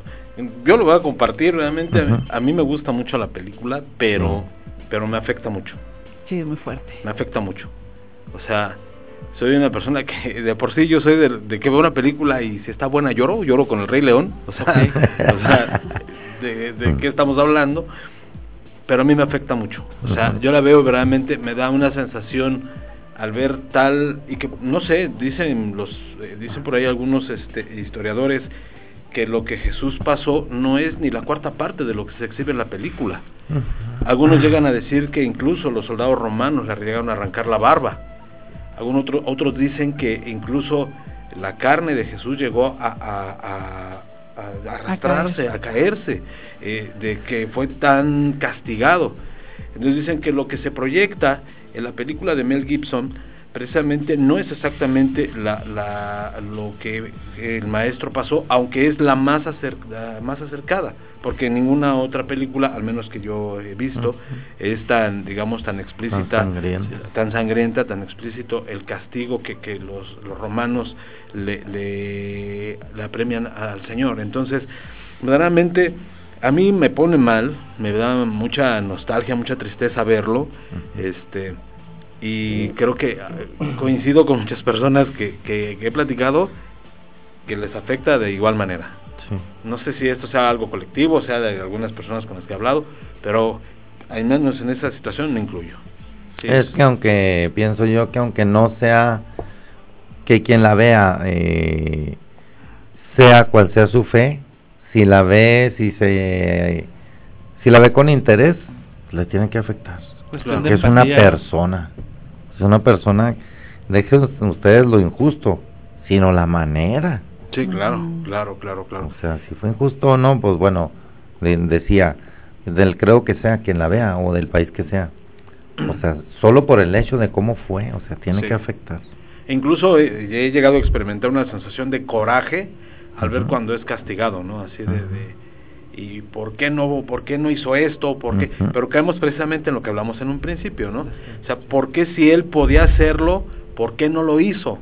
Yo lo voy a compartir, realmente a mí-
Ujú.
a, mí me gusta mucho la película, pero, pero me afecta mucho,
Sí, es muy fuerte.
me afecta mucho. O sea, soy una persona que de por sí yo soy de, de que veo una película y si está buena lloro, lloro con el Rey León, o sea, o sea de, de qué estamos hablando, pero a mí me afecta mucho. O sea, yo la veo verdaderamente me da una sensación al ver tal y que no sé, dicen los eh, dicen por ahí algunos este, historiadores que lo que Jesús pasó no es ni la cuarta parte de lo que se exhibe en la película. Algunos llegan a decir que incluso los soldados romanos le llegaron a arrancar la barba. Algunos otro- otros dicen que incluso la carne de Jesús llegó a arrastrarse, a caerse, eh, de que fue tan castigado. Entonces dicen que lo que se proyecta en la película de Mel Gibson precisamente no es exactamente la, la- lo que el maestro pasó, aunque es la más, acer- la más acercada, porque ninguna otra película, al menos que yo he visto, es tan, digamos, tan explícita,
Tan sangrienta.
tan sangrienta, tan explícito el castigo que, que los, los romanos le, le, le apremian al Señor. Entonces, verdaderamente, a mí me pone mal, me da mucha nostalgia, mucha tristeza verlo, este y creo que ah, coincido con muchas personas que, que, que he platicado que les afecta de igual manera.
Sí.
No sé si esto sea algo colectivo, sea de algunas personas con las que he hablado, pero al menos en esa situación me incluyo. Sí,
es que aunque pienso yo que aunque no sea que quien la vea eh, sea cual sea su fe, si la ve, si se si la ve con interés, le tiene que afectar. Porque es una persona, una persona, dejen ustedes lo injusto, sino la manera.
Sí, claro, claro, claro, claro.
O sea, si fue injusto o no, pues bueno, de- decía, del creo que sea quien la vea o del país que sea. O sea, solo por el hecho de cómo fue, o sea, tiene
Sí.
que afectar.
Incluso he, he llegado a experimentar una sensación de coraje al ver cuando es castigado, ¿no? Así de, de- y por qué no, por qué no hizo esto, por qué, pero caemos precisamente en lo que hablamos en un principio, ¿no? O sea, ¿por qué si él podía hacerlo, por qué no lo hizo?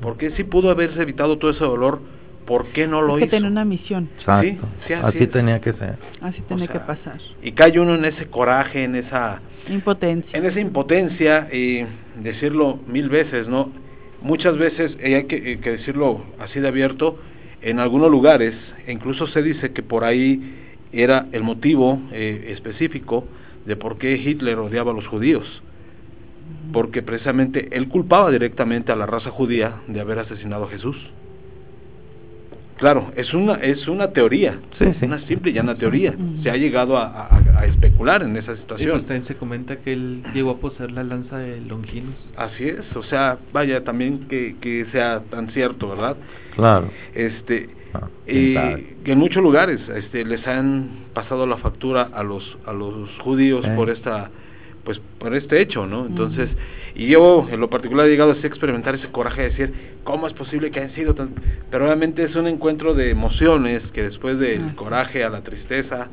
¿Por qué si pudo haberse evitado todo ese dolor, por qué no lo
es que
hizo?
tiene una misión.
Exacto.
sí, así
tenía que ser.
Así
O sea,
que pasar.
Y cae uno en ese coraje, en esa
Impotencia.
en esa impotencia y decirlo mil veces, ¿no? Muchas veces, y hay que, que decirlo así de abierto, en algunos lugares, e incluso se dice que por ahí era el motivo eh, específico de por qué Hitler odiaba a los judíos, porque precisamente él culpaba directamente a la raza judía de haber asesinado a Jesús. Claro, es una es una teoría,
Sí, sí.
una simple y llana teoría.
Mm.
Se ha llegado a, a- a especular en esa
Y
situación.
pues también se comenta que él llegó a poseer la lanza de Longinus.
Así es, o sea, vaya también que, que sea tan cierto, ¿verdad?
Claro.
Este,
Ah,
y en muchos lugares este, les han pasado la factura a los a los judíos
Eh.
por esta pues por este hecho, ¿no? Entonces, y yo en lo particular he llegado a experimentar ese coraje de decir, ¿cómo es posible que hayan sido tan...? Pero realmente es un encuentro de emociones que después del coraje a la tristeza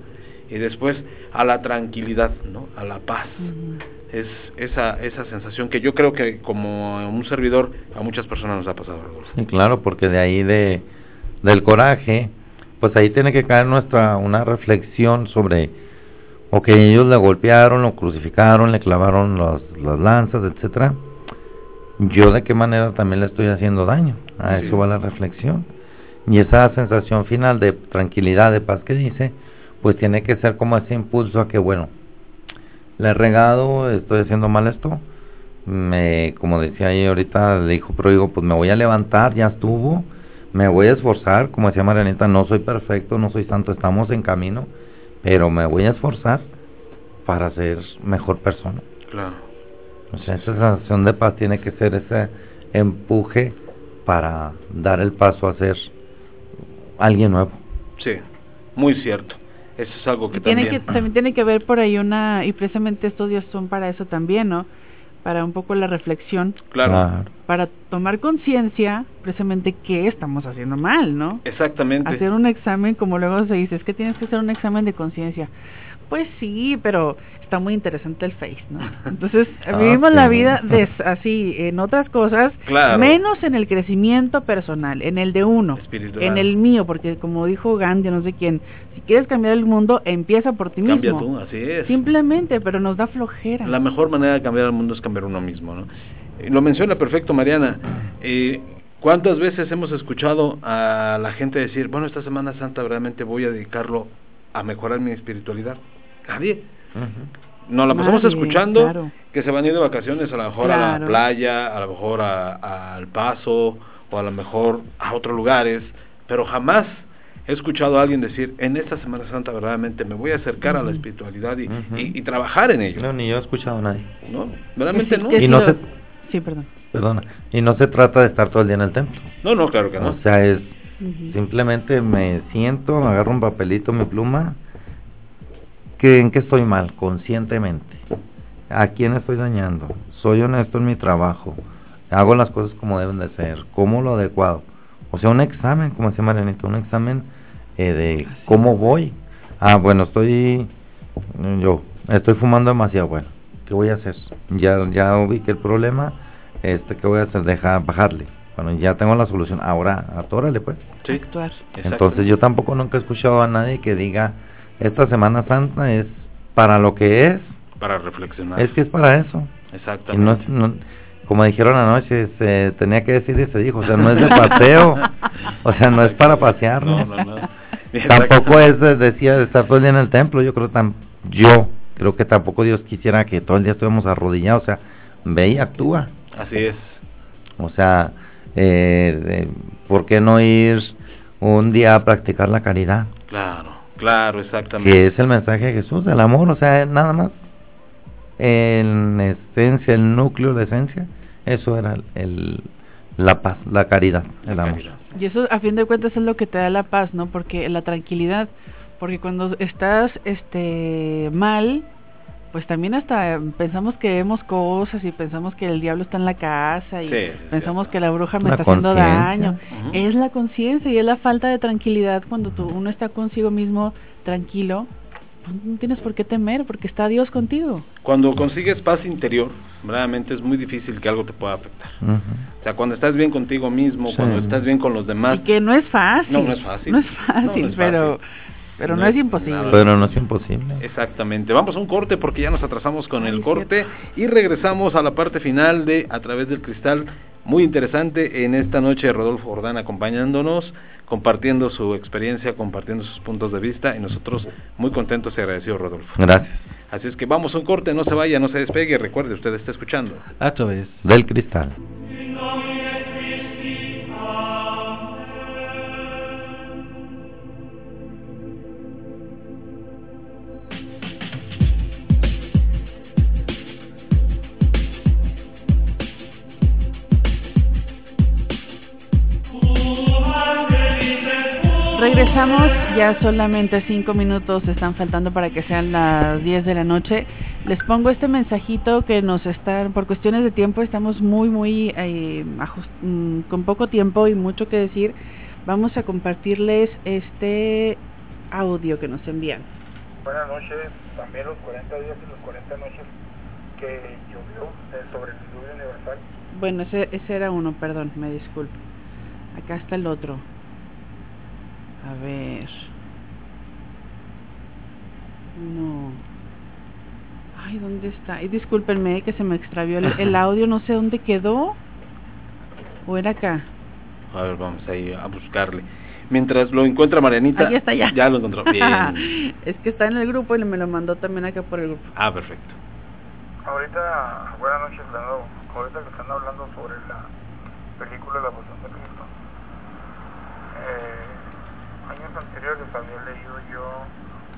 y después a la tranquilidad, ¿no? A la paz es esa esa sensación que yo creo que como un servidor a muchas personas nos ha pasado Rodolfo.
Sí, claro, porque de ahí de del coraje, pues ahí tiene que caer nuestra una reflexión sobre o que ellos le golpearon, lo crucificaron, le clavaron los, las lanzas, etcétera. Yo de qué manera también le estoy haciendo daño. A
Sí.
eso va la reflexión. Y esa sensación final de tranquilidad, de paz que dice, pues tiene que ser como ese impulso a que bueno, le he regado, estoy haciendo mal esto, me, como decía ahí ahorita, le dijo, pero digo, pues me voy a levantar, ya estuvo, me voy a esforzar, como decía Marianita, no soy perfecto, no soy santo, estamos en camino, pero me voy a esforzar para ser mejor persona.
Claro.
O sea, esa sensación de paz tiene que ser ese empuje para dar el paso a ser alguien nuevo.
Sí, muy cierto. Eso es algo que
Y tiene
también
que también tiene que ver por ahí una y precisamente estos días son para eso también, ¿no? Para un poco la reflexión,
claro.
para tomar conciencia precisamente qué estamos haciendo mal, ¿no?
Exactamente.
Hacer un examen, como luego se dice, es que tienes que hacer un examen de conciencia. Pues sí, pero está muy interesante el Face, ¿no? Entonces, vivimos la vida des- así, en otras cosas,
Claro.
menos en el crecimiento personal, en el de uno,
Espiritual.
en el mío, porque como dijo Gandhi, no sé quién, si quieres cambiar el mundo, empieza por ti
Cambia
mismo.
tú, así es.
Simplemente, pero nos da flojera.
La mejor manera de cambiar el mundo es cambiar uno mismo, ¿no? Eh, Lo menciona perfecto Mariana. Eh, ¿Cuántas veces hemos escuchado a la gente decir, bueno, esta Semana Santa realmente voy a dedicarlo a mejorar mi espiritualidad? Nadie.
Ujú.
Nos la pasamos
Nadie,
escuchando
claro.
que se van a ir de vacaciones a lo mejor a la playa, a lo mejor a- al paso o a lo mejor a otros lugares, pero jamás he escuchado a alguien decir, en esta Semana Santa verdaderamente me voy a acercar a la espiritualidad y,
Ujú.
y- y trabajar en ello.
No, ni yo he escuchado a nadie.
¿No? Verdaderamente no.
que
Y
sí
no se-
Sí, perdón.
Perdona. Y no se trata de estar todo el día en el templo.
No, no, claro que no.
O sea, es simplemente me siento, me agarro un papelito, mi pluma, que en qué estoy mal, conscientemente. ¿A quién estoy dañando? ¿Soy honesto en mi trabajo? ¿Hago las cosas como deben de ser? ¿Cómo lo adecuado? O sea, un examen, como decía Marianita, un examen eh, de cómo voy. Ah, bueno, estoy, yo, estoy fumando demasiado, bueno, ¿qué voy a hacer? Ya, ya ubiqué el problema, este, ¿qué voy a hacer? Deja, bajarle. Bueno, ya tengo la solución, ahora, atórale pues.
Sí,
Actuar.
Entonces yo tampoco nunca he escuchado a nadie que diga, esta Semana Santa es para lo que es,
Para reflexionar.
es que es para eso. Y
Exactamente.
no, es- no- como dijeron anoche, se tenía que decir y se dijo, o sea, no es de paseo, o sea, no es para pasear,
No,
¿no?
no, no.
Tampoco es, de- decía, de estar todo el día en el templo, yo creo tam, yo creo que tampoco Dios quisiera que todo el día estuviéramos arrodillados, o sea, ve y actúa.
Así es.
O sea, eh, eh, ¿por qué no ir un día a practicar la caridad?
Claro, claro, exactamente.
Que es el mensaje de Jesús, el amor, o sea, nada más. En esencia, el núcleo, la esencia, eso era el, la paz, la caridad, el amor.
Caridad.
Y eso a fin de cuentas es lo que te da la paz, ¿no? Porque la tranquilidad, porque cuando estás este mal, pues también hasta pensamos que vemos cosas y pensamos que el diablo está en la casa y
Sí,
pensamos
cierto.
que la bruja me
La
está haciendo daño. Es la conciencia y es la falta de tranquilidad cuando tú, uno está consigo mismo tranquilo, pues no tienes por qué temer porque está Dios contigo.
Cuando consigues paz interior, verdaderamente es muy difícil que algo te pueda afectar. O sea, cuando estás bien contigo mismo,
Sí.
cuando estás bien con los demás,
Y que no es fácil.
No, no es fácil.
No es
No,
fácil,
no es
pero
fácil.
Pero
No
no, es imposible.
nada.
Pero no es imposible.
Exactamente. Vamos a un corte porque ya nos atrasamos con
Ay,
el corte y regresamos a la parte final de A través del cristal. Muy interesante en esta noche Rodolfo Jordán acompañándonos, compartiendo su experiencia, compartiendo sus puntos de vista y nosotros muy contentos y agradecidos Rodolfo.
Gracias.
Así es que vamos a un corte, no se vaya, no se despegue, recuerde, usted está escuchando.
A través
Del cristal.
Regresamos, ya solamente cinco minutos están faltando para que sean las 10 de la noche. Les pongo este mensajito que nos están, por cuestiones de tiempo, estamos muy, muy eh, ajust- mm, con poco tiempo y mucho que decir. Vamos a compartirles este audio que nos envían.
Buenas noches, también los 40 días y los 40 noches que llovió eh, sobre el diluvio universal.
Bueno, ese, ese era uno, perdón, me disculpo. Acá está el otro. A ver. No. Ay, ¿dónde está? Y discúlpenme que se me extravió el, el audio, no sé dónde quedó. ¿O era acá?
A ver, vamos ahí a buscarle. Mientras lo encuentra Marianita.
Ahí está ya.
Ya lo encontró. Bien.
es que está en el grupo y me lo mandó también acá por el grupo.
Ah, perfecto.
Ahorita, buenas noches, Fernando. Ahorita que están hablando sobre la película La Pasión de Cristo. Eh, años anteriores había leído yo,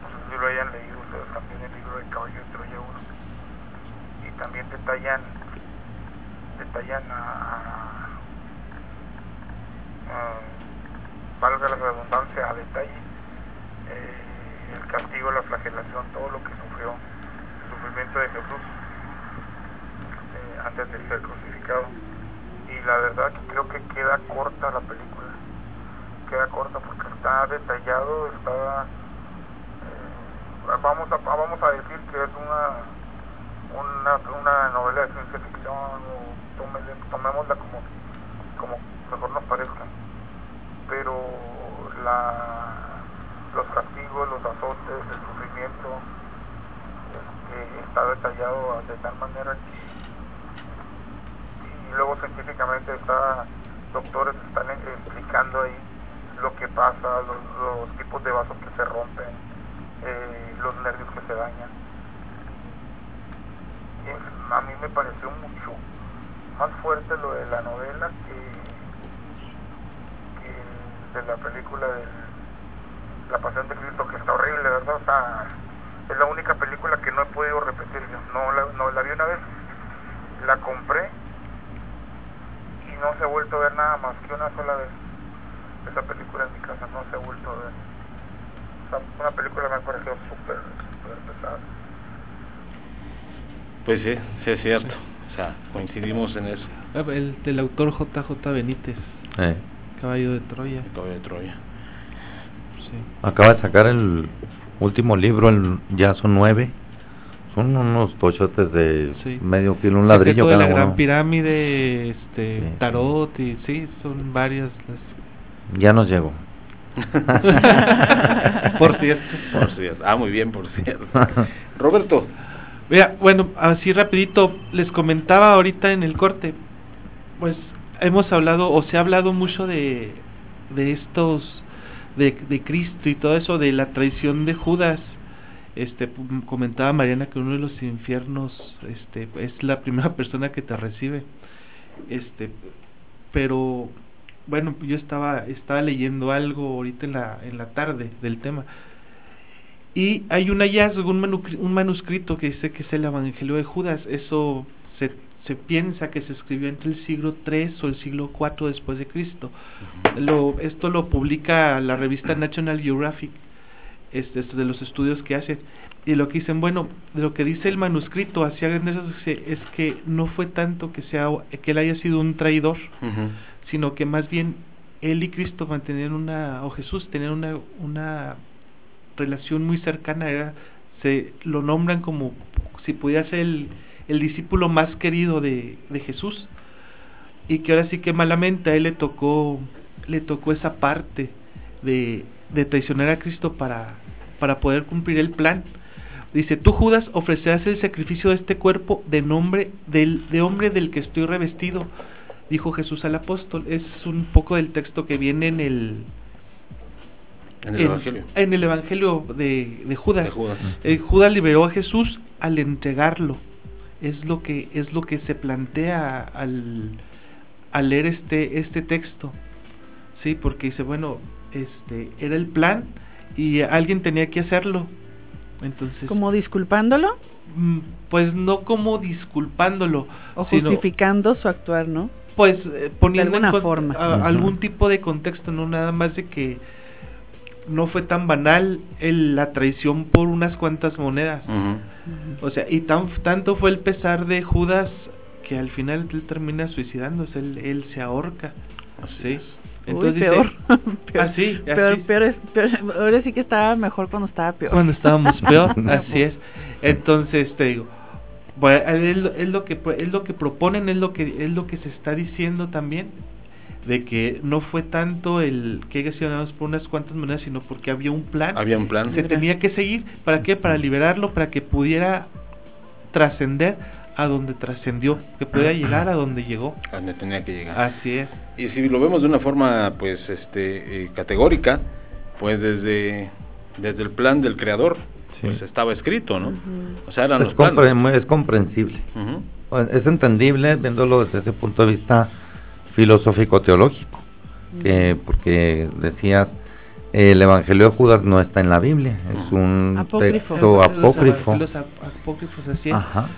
no sé si lo hayan leído ustedes también, el libro de Caballo de Troya 1. Y también detallan, detallan a, a- valga la redundancia, a detalle, eh, el castigo, la flagelación, todo lo que sufrió, el sufrimiento de Jesús eh, antes de ser crucificado. Y la verdad que creo que queda corta la película, queda corta porque está detallado, está, eh, vamos a, vamos a decir que es una, una, una novela de ciencia ficción o tomémosla como, como mejor nos parezca. Pero los castigos, los azotes, el sufrimiento este, está detallado de tal manera que y luego científicamente está doctores están explicando ahí lo que pasa, los, los tipos de vasos que se rompen, eh, los nervios que se dañan. Es- a mí me pareció mucho más fuerte lo de la novela que, de la película de La Pasión de Cristo, que está horrible, ¿verdad? O sea, es la única película que no he podido repetir. No la, no la vi una vez, la compré y no se ha vuelto a ver nada más que una sola vez. Esa película en mi casa no se ha vuelto a ver. O sea, una película me ha parecido súper, súper pesada.
Pues sí, sí es cierto. O sea, coincidimos en eso.
Ah, El del autor JJ Benítez,
Eh,
Caballo de Troya.
Caballo de Troya.
Sí.
acaba de sacar el último libro, el, ya son nueve. Son unos tochotes de
Sí.
medio kilo, un
Secreto
ladrillo
de
cada
la Gran
uno.
Pirámide, este,
Sí.
Tarot, y sí, son varias las...
Ya nos llegó.
Por cierto.
Por cierto. Ah, muy bien, por cierto. Roberto,
Mira, bueno, así rapidito, les comentaba ahorita en el corte, pues hemos hablado, o se ha hablado mucho de, de estos, de, de Cristo y todo eso, de la traición de Judas. Este, comentaba Mariana que uno de los infiernos, este, es la primera persona que te recibe. Este, pero, bueno, yo estaba, estaba leyendo algo ahorita en la, en la tarde del tema. Y hay un hallazgo, un, manu- un manuscrito que dice que es el Evangelio de Judas. Eso se, se piensa que se escribió entre el siglo III o el siglo IV después de Cristo. Lo, esto lo publica la revista National Geographic, este, es de los estudios que hacen. Y lo que dicen, bueno, lo que dice el manuscrito hacia grandes es que no fue tanto que, sea, que él haya sido un traidor. Sino que más bien él y Cristo mantenían una, o Jesús tenían una, una relación muy cercana, se lo nombran como si pudiera ser el, el discípulo más querido de, de Jesús, y que ahora sí que malamente a él le tocó, le tocó esa parte de, de traicionar a Cristo para, para poder cumplir el plan. Dice, tú Judas ofrecerás el sacrificio de este cuerpo de nombre del, de hombre del que estoy revestido, dijo Jesús al apóstol. Es un poco del texto que viene en el,
en el Evangelio.
en el Evangelio de, de Judas.
De Judas.
Eh, Judas liberó a Jesús al entregarlo. Es lo que es lo que se plantea al, al leer este este texto. Sí, porque dice, bueno, este era el plan y alguien tenía que hacerlo. Entonces,
Como disculpándolo
mm, pues no como disculpándolo,
o
sino
justificando su actuar, ¿no?
Pues eh, poniendo
alguna forma.
a- algún tipo de contexto, no nada más de que no fue tan banal el, la traición por unas cuantas monedas. O sea, y tan, tanto fue el pesar de Judas que al final él termina suicidándose, él, él se ahorca.
Así
¿sí?
es.
Entonces
Uy,
dice-
peor. peor.
Así,
Peor,
así.
peor, es, peor, ahora sí que estaba mejor cuando estaba peor.
Cuando estábamos peor, así es. Entonces te digo, bueno, es, lo- es lo que es lo que proponen, es lo que es lo que se está diciendo también de que no fue tanto el que haya sido nada más por unas cuantas monedas, sino porque había un plan.
Había un plan.
se tenía que seguir, ¿para qué? Para liberarlo, para que pudiera trascender a donde trascendió, que pudiera llegar a donde llegó.
A donde tenía que llegar.
Así es.
Y si lo vemos de una forma, pues, este, eh, categórica, pues desde, desde el plan del creador,
Sí.
pues estaba escrito, ¿no? O sea, eran
Es,
los planes.
compre- es comprensible. Es entendible viéndolo desde ese punto de vista filosófico-teológico, que porque decías, el Evangelio de Judas no está en la Biblia, es un
Apócrifo.
texto
Los-
apócrifo.
Los, ap- apócrifos, así es.
Ajá.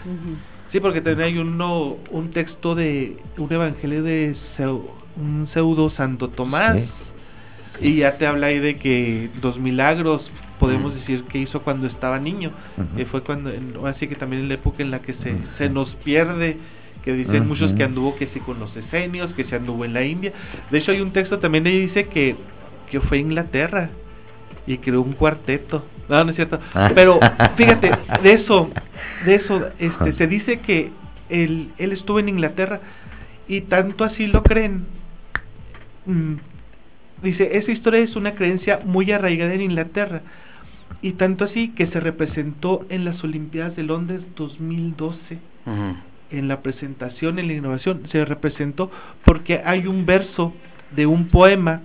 Sí, porque también hay uno, un texto de un evangelio de seu- un pseudo Santo Tomás.
Sí.
Y ya te habla ahí de que los milagros podemos decir que hizo cuando estaba niño. Que fue cuando, en- así que también en la época en la que se, se nos pierde, que dicen muchos que anduvo que sí con los esenios, que se anduvo en la India. De hecho hay un texto también ahí dice que, que fue a Inglaterra y creó un cuarteto. No, no es cierto. Pero fíjate, de eso, de eso, este, se dice que él, él estuvo en Inglaterra y tanto así lo creen. Mm, dice, esa historia es una creencia muy arraigada en Inglaterra y tanto así que se representó en las Olimpiadas de Londres 2012. En la presentación, en la innovación, se representó porque hay un verso de un poema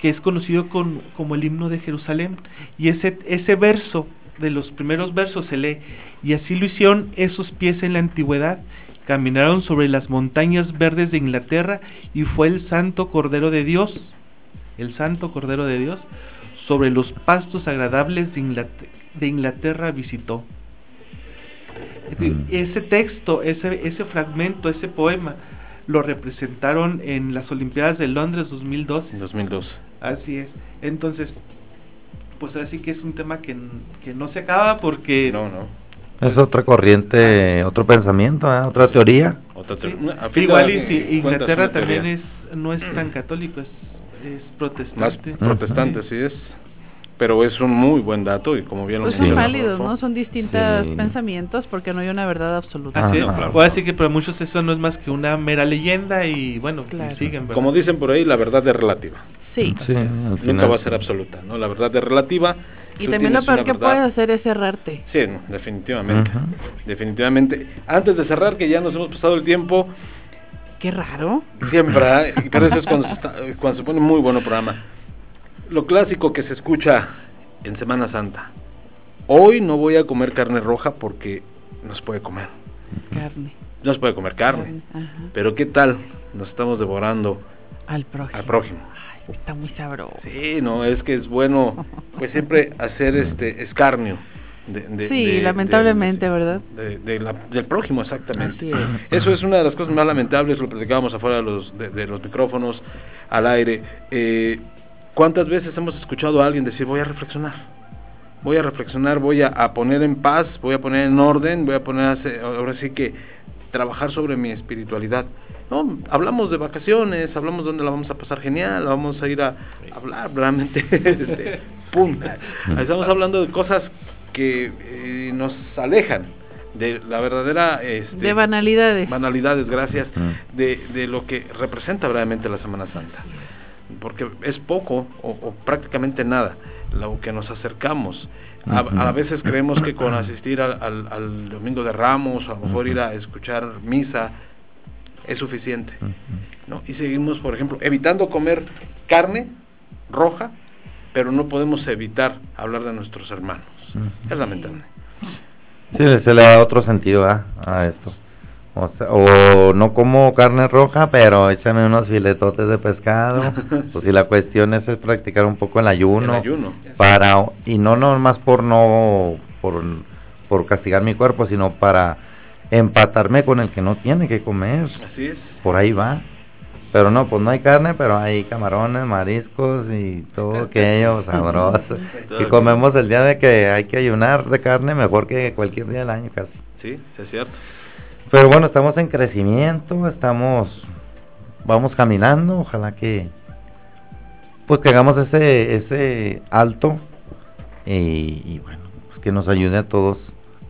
que es conocido con, como el himno de Jerusalén. Y ese, ese verso, de los primeros versos, se lee, y así lo hicieron esos pies en la antigüedad, caminaron sobre las montañas verdes de Inglaterra, y fue el santo Cordero de Dios, el santo Cordero de Dios, sobre los pastos agradables de Inglaterra, de Inglaterra visitó. Ese texto, ese, ese fragmento, ese poema, lo representaron en las Olimpiadas de Londres 2012.
2012.
Así es. Entonces, pues ahora sí que es un tema que, que no se acaba porque...
No, no.
Es otra corriente, otro pensamiento, ¿eh? otra teoría.
Otra
Sí, igual y si Inglaterra también es no es tan católico, es, es
Más
protestante.
protestante, sí es. Pero es un muy buen dato y como bien lo
Pues son válidos, ¿no? Son distintos
Sí.
pensamientos porque no hay una verdad absoluta.
Así decir que para muchos eso no es más que una mera leyenda y bueno,
Claro.
y siguen. ¿verdad?
Como dicen por ahí, la verdad es relativa.
Sí.
Sí, al
Nunca
final
va a
sí.
ser absoluta, ¿no? La verdad es relativa.
Y
Tú
también lo peor que
verdad.
puedes hacer es errarte.
Sí, no, definitivamente. Definitivamente. Antes de cerrar, que ya nos hemos pasado el tiempo,
Qué raro.
siempre, ¿eh? pero eso es cuando se, está- cuando se pone muy bueno programa. Lo clásico que se escucha en Semana Santa. Hoy no voy a comer carne roja porque no se puede comer.
Carne.
No se puede comer carne. Pero ¿qué tal? Nos estamos devorando
Al prójimo.
al prójimo.
Ay, está muy sabroso.
Sí, no, es que es bueno, pues siempre hacer este escarnio. De- de-
Sí,
de-
lamentablemente,
de-
¿verdad?
de- de la- del prójimo, exactamente.
Así es.
Eso es una de las cosas más lamentables, lo platicábamos afuera de los, de, de los micrófonos, al aire. Eh, ¿Cuántas veces hemos escuchado a alguien decir, voy a reflexionar? Voy a reflexionar, voy a, a poner en paz, voy a poner en orden, voy a poner, a hacer- ahora sí que, trabajar sobre mi espiritualidad. No, hablamos de vacaciones, hablamos de dónde la vamos a pasar genial, vamos a ir a, hablar realmente, este, pum. Estamos hablando de cosas que eh, nos alejan de la verdadera este,
De banalidades.
banalidades, gracias,
Ujú.
de, de lo que representa verdaderamente la Semana Santa. Porque es poco o, o prácticamente nada lo que nos acercamos. A, veces creemos que con asistir al, al- al Domingo de Ramos, a lo mejor ir a escuchar misa, es suficiente. ¿no? Y seguimos, por ejemplo, evitando comer carne roja, pero no podemos evitar hablar de nuestros hermanos. Es lamentable.
Sí, se le da otro sentido ¿ah? a esto. O, sea, o no como carne roja, pero échame unos filetotes de pescado. Pues si la cuestión es, es practicar un poco el ayuno.
El ayuno.
Para, y no nomás por no, por, por castigar mi cuerpo, sino para empatarme con el que no tiene que comer.
Así es.
Por ahí va. Pero no, pues no hay carne, pero hay camarones, mariscos y todo aquello sabroso.
Aquello.
comemos el día de que hay que ayunar de carne mejor que cualquier día del año casi.
Sí, sí es cierto.
Pero bueno, estamos en crecimiento, estamos, vamos caminando, ojalá que, pues que hagamos ese, ese alto y, y bueno, pues que nos ayude a todos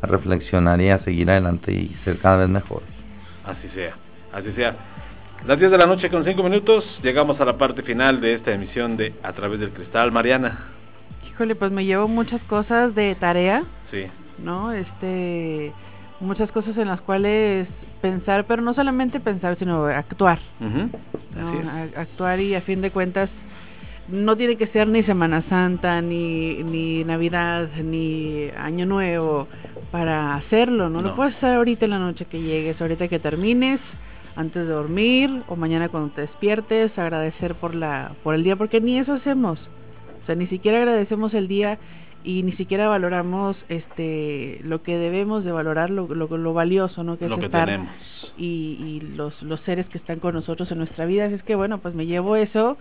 a reflexionar y a seguir adelante y ser cada vez mejores.
Así sea, así sea. Las 10 de la noche con 5 minutos, llegamos a la parte final de esta emisión de A través del cristal. Mariana.
Híjole, pues me llevo muchas cosas de tarea,
Sí,
¿no? Este, muchas cosas en las cuales pensar, pero no solamente pensar, sino actuar. A- actuar y a fin de cuentas no tiene que ser ni Semana Santa, ni, ni Navidad, ni Año Nuevo para hacerlo, ¿no?
No.
Lo puedes hacer ahorita en la noche que llegues, ahorita que termines, antes de dormir o mañana cuando te despiertes, agradecer por la por el día, porque ni eso hacemos. O sea, ni siquiera agradecemos el día y ni siquiera valoramos este lo que debemos de valorar lo, lo, lo valioso, ¿no? Que
Lo
es
que
estar
tenemos.
y, y los, los seres que están con nosotros en nuestra vida. Así es que bueno, pues me llevo eso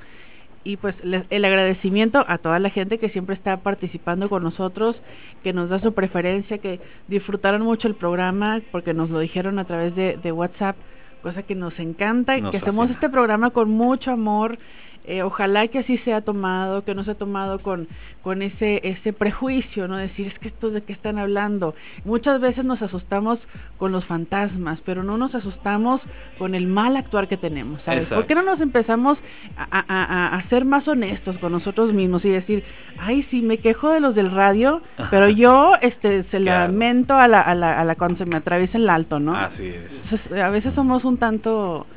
y pues el agradecimiento a toda la gente que siempre está participando con nosotros, que nos da su preferencia, que disfrutaron mucho el programa porque nos lo dijeron a través de, de WhatsApp, cosa que nos encanta,
Nos
que hacemos este programa con mucho amor eh, ojalá que así sea tomado, que no sea tomado con, con ese, ese prejuicio, ¿no? Decir, es que estos de qué están hablando. Muchas veces nos asustamos con los fantasmas, pero no nos asustamos con el mal actuar que tenemos, ¿sabes? ¿Por qué no nos empezamos a, a, ser más honestos con nosotros mismos y decir, ay, sí, me quejo de los del radio, pero yo este, se lamento a la, a, la, a la cuando se me atraviesa el alto, ¿no?
Así es.
a veces somos un tanto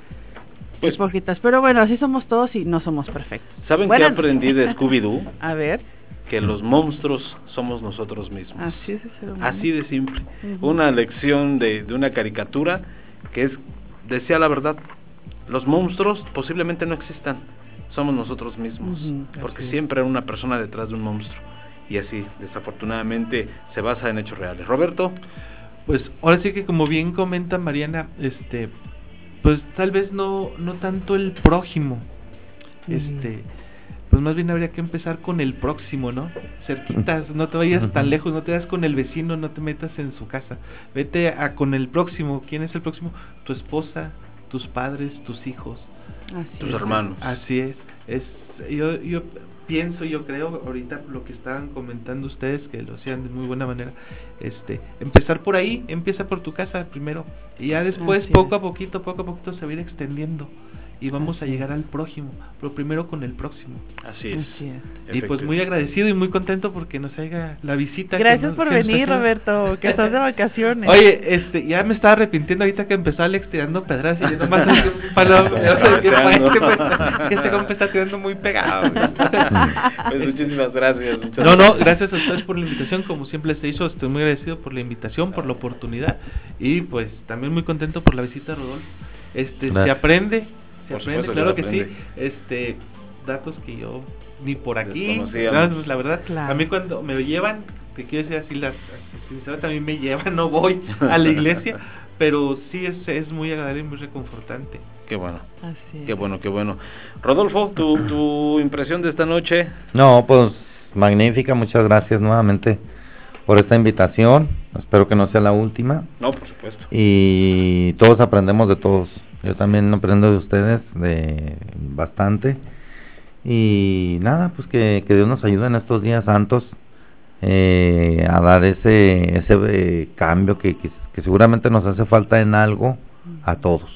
pues, Pero bueno, así somos todos y no somos perfectos.
¿Saben qué aprendí de Scooby-Doo?
A ver.
Que los monstruos somos nosotros mismos.
Así es,
Así de simple. Una lección de, de una caricatura que es, decía la verdad, los monstruos posiblemente no existan, somos nosotros mismos, porque siempre hay una persona detrás de un monstruo. Y así, desafortunadamente, se basa en hechos reales. Roberto.
Pues ahora sí que como bien comenta Mariana, este, pues tal vez no, no tanto el prójimo, este, pues más bien habría que empezar con el próximo, ¿no? Cerquitas, no te vayas tan lejos, no te vayas con el vecino, no te metas en su casa, vete a con el próximo, ¿quién es el próximo? Tu esposa, tus padres, tus hijos,
tus hermanos.
Así es, es yo, yo pienso, yo creo, ahorita lo que estaban comentando ustedes, que lo hacían de muy buena manera, este, empezar por ahí, empieza por tu casa primero, y ya después, poco a poquito, poco a poquito se va a ir extendiendo y vamos a llegar al prójimo, pero primero con el próximo.
Así es.
Y pues muy agradecido y muy contento porque nos haga la visita.
Gracias por venir, Roberto, que estás de vacaciones.
Oye, este, ya me estaba arrepintiendo ahorita que empezó Alex tirando pedras y yo nomás así un palo, que este compa está tirando muy pegado.
pues muchísimas gracias.
no, no, gracias a ustedes por la invitación, como siempre les he dicho, estoy muy agradecido por la invitación, por la oportunidad y pues también muy contento por la visita, Rodolfo. Este, se aprende claro que sí. Este, datos que yo ni por aquí, pues, la verdad, a mí cuando me llevan, te quiero decir así, la, sinceramente también me llevan, no voy a la iglesia, pero sí es, es muy agradable y muy reconfortante.
Qué bueno. Qué bueno, qué bueno. Rodolfo, ¿tu, tu impresión de esta noche?
No, pues magnífica, muchas gracias nuevamente por esta invitación. Espero que no sea la última.
No, por supuesto.
Y todos aprendemos de todos. Yo también aprendo de ustedes de bastante. Y nada, pues que, que Dios nos ayude en estos días santos eh, a dar ese, ese eh, cambio que, que, seguramente nos hace falta en algo a todos.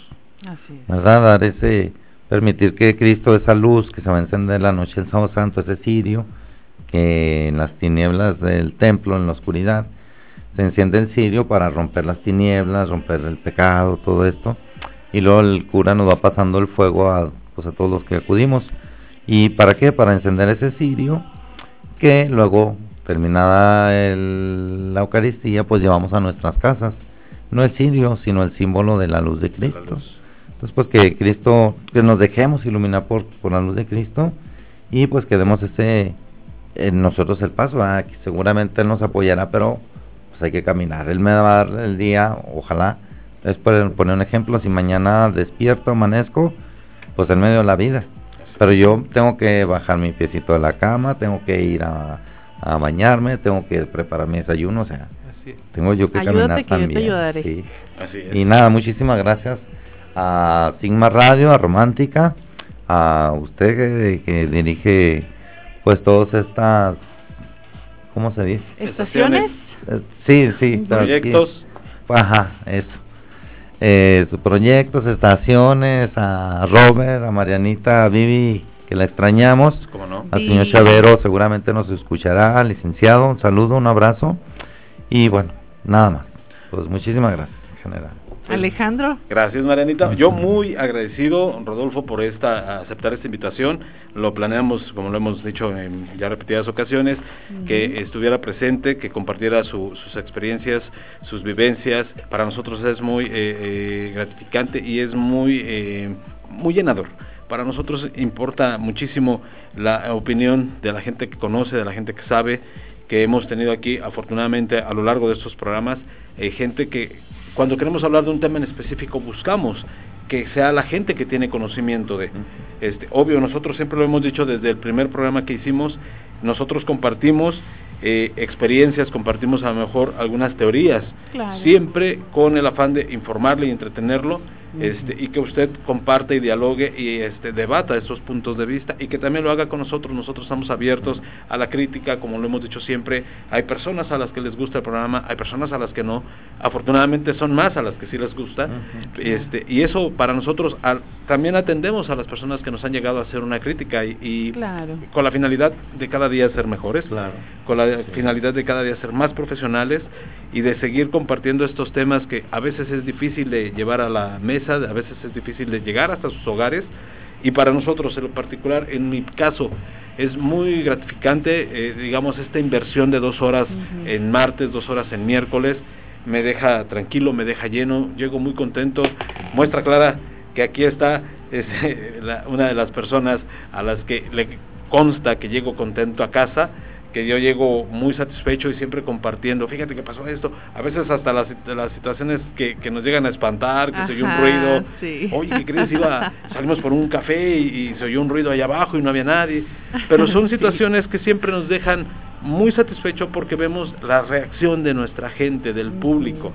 Así
¿Verdad? Dar ese, permitir que Cristo, esa luz que se va a encender la noche del sábado santo, ese cirio, que en las tinieblas del templo, en la oscuridad, se enciende el cirio para romper las tinieblas, romper el pecado, todo esto y luego el cura nos va pasando el fuego a, pues, a todos los que acudimos. ¿Y para qué? Para encender ese cirio que luego, terminada el, la Eucaristía, pues llevamos a nuestras casas. No el cirio, sino el símbolo de la luz de Cristo. Entonces, pues que Cristo, que nos dejemos iluminar por, por la luz de Cristo y pues que demos ese, en nosotros el paso, que seguramente Él nos apoyará, pero pues hay que caminar. Él me va a dar el día, ojalá, es por poner un ejemplo, si mañana despierto, amanezco, pues en medio de la vida. Pero yo tengo que bajar mi piecito de la cama, tengo que ir a, a bañarme, tengo que preparar mi desayuno, o sea, tengo yo que caminar también. Y nada, muchísimas gracias a Sigma Radio, a Romántica, a usted que, dirige pues todas estas, ¿cómo se dice?
¿Estaciones?
Eh, sí, sí.
Proyectos.
Ajá, eso eh, sus proyectos, estaciones, a Robert, a Marianita, a Vivi, que la extrañamos, al señor Chavero seguramente nos escuchará, licenciado, un saludo, un abrazo. Y bueno, nada más. Pues muchísimas gracias, general.
Alejandro.
Gracias, Marianita. Yo muy agradecido, Rodolfo, por esta aceptar esta invitación. Lo planeamos, como lo hemos dicho en ya repetidas ocasiones, que estuviera presente, que compartiera sus experiencias, sus vivencias. Para nosotros es muy eh, eh, gratificante y es muy, eh, muy llenador para nosotros importa muchísimo la opinión de la gente que conoce, de la gente que sabe, que hemos tenido aquí afortunadamente a lo largo de estos programas, gente que cuando queremos hablar de un tema en específico buscamos que sea la gente que tiene conocimiento de. Este, obvio, nosotros siempre lo hemos dicho desde el primer programa que hicimos, nosotros compartimos eh, experiencias, compartimos a lo mejor algunas teorías, siempre con el afán de informarle y entretenerlo, este, y que usted comparte y dialogue y este, debata estos puntos de vista y que también lo haga con nosotros. Nosotros estamos abiertos a la crítica, como lo hemos dicho siempre. Hay personas a las que les gusta el programa, hay personas a las que no. Afortunadamente son más a las que sí les gusta. este, y eso para nosotros al- también atendemos a las personas que nos han llegado a hacer una crítica y, y
Claro.
con la finalidad de cada día ser mejores,
Claro.
con la finalidad de cada día ser más profesionales y de seguir compartiendo estos temas que a veces es difícil de llevar a la mesa, a veces es difícil de llegar hasta sus hogares. Y para nosotros en lo particular, en mi caso, es muy gratificante, eh, digamos, esta inversión de dos horas en martes, dos horas en miércoles, me deja tranquilo, me deja lleno, llego muy contento, muestra clara que aquí está es, la- una de las personas a las que le consta que llego contento a casa, que yo llego muy satisfecho y siempre compartiendo, fíjate que pasó esto, a veces hasta las, las situaciones que, que nos llegan a espantar, que se oyó un
Ajá,
ruido,
sí.
oye, ¿qué crees? Iba, salimos por un café y, y se oyó un ruido allá abajo y no había nadie, pero son
Sí.
situaciones que siempre nos dejan muy satisfechos porque vemos la reacción de nuestra gente, del público,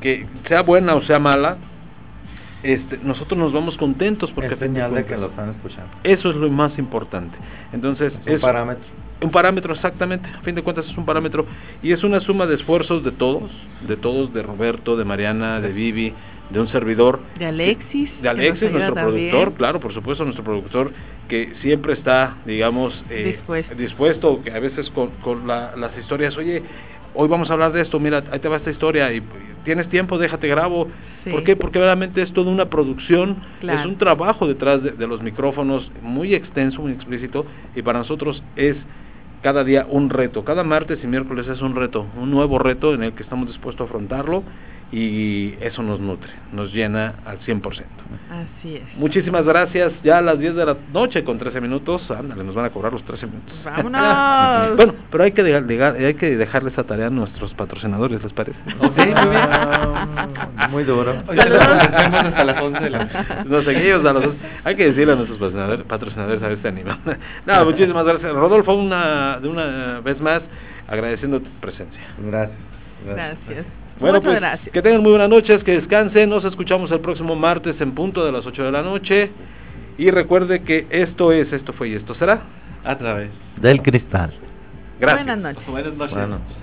que sea buena o sea mala, este, nosotros nos vamos contentos porque
Es señal de que lo están escuchando.
eso es lo más importante. Entonces,
Es un parámetro.
Un parámetro, exactamente. A fin de cuentas es un parámetro. Y es una suma de esfuerzos de todos, de todos, de Roberto, de Mariana, de Vivi, de un servidor.
De Alexis.
De Alexis, nuestro
también.
productor, claro, por supuesto, nuestro productor, que siempre está, digamos, eh,
Dispuesto.
dispuesto, que a veces con, con la- las historias, oye, hoy vamos a hablar de esto, mira, ahí te va esta historia, y tienes tiempo, déjate grabo.
Sí.
¿Por qué? Porque realmente es toda una producción,
Claro.
es un trabajo detrás de, de los micrófonos muy extenso, muy explícito, y para nosotros es cada día un reto. Cada martes y miércoles es un reto, un nuevo reto en el que estamos dispuestos a afrontarlo y eso nos nutre, nos llena al 100%.
Así es.
Muchísimas gracias. Ya a las 10 de la noche con 13 minutos, ándale, nos van a cobrar los 13 minutos.
Vámonos.
bueno, pero hay que, dejar, dejar- hay que dejarle esa tarea a nuestros patrocinadores, ¿les parece?
Ok, muy bien. Muy duro.
Hoy convencemos hasta las 11 de la
a Hay que decirle a nuestros patrocinadores, patrocinadores a ver si se animan. Nada, muchísimas gracias. Rodolfo, una, de una vez más, agradeciendo tu presencia.
Gracias.
Gracias.
Bueno,
Muchas
pues
gracias.
que tengan muy buenas noches, que descansen. Nos escuchamos el próximo martes en punto de las 8 de la noche. Y recuerde que esto es, esto fue y esto será.
A través.
Del cristal.
Gracias.
Buenas noches.
Buenas noches.
Buenas noches.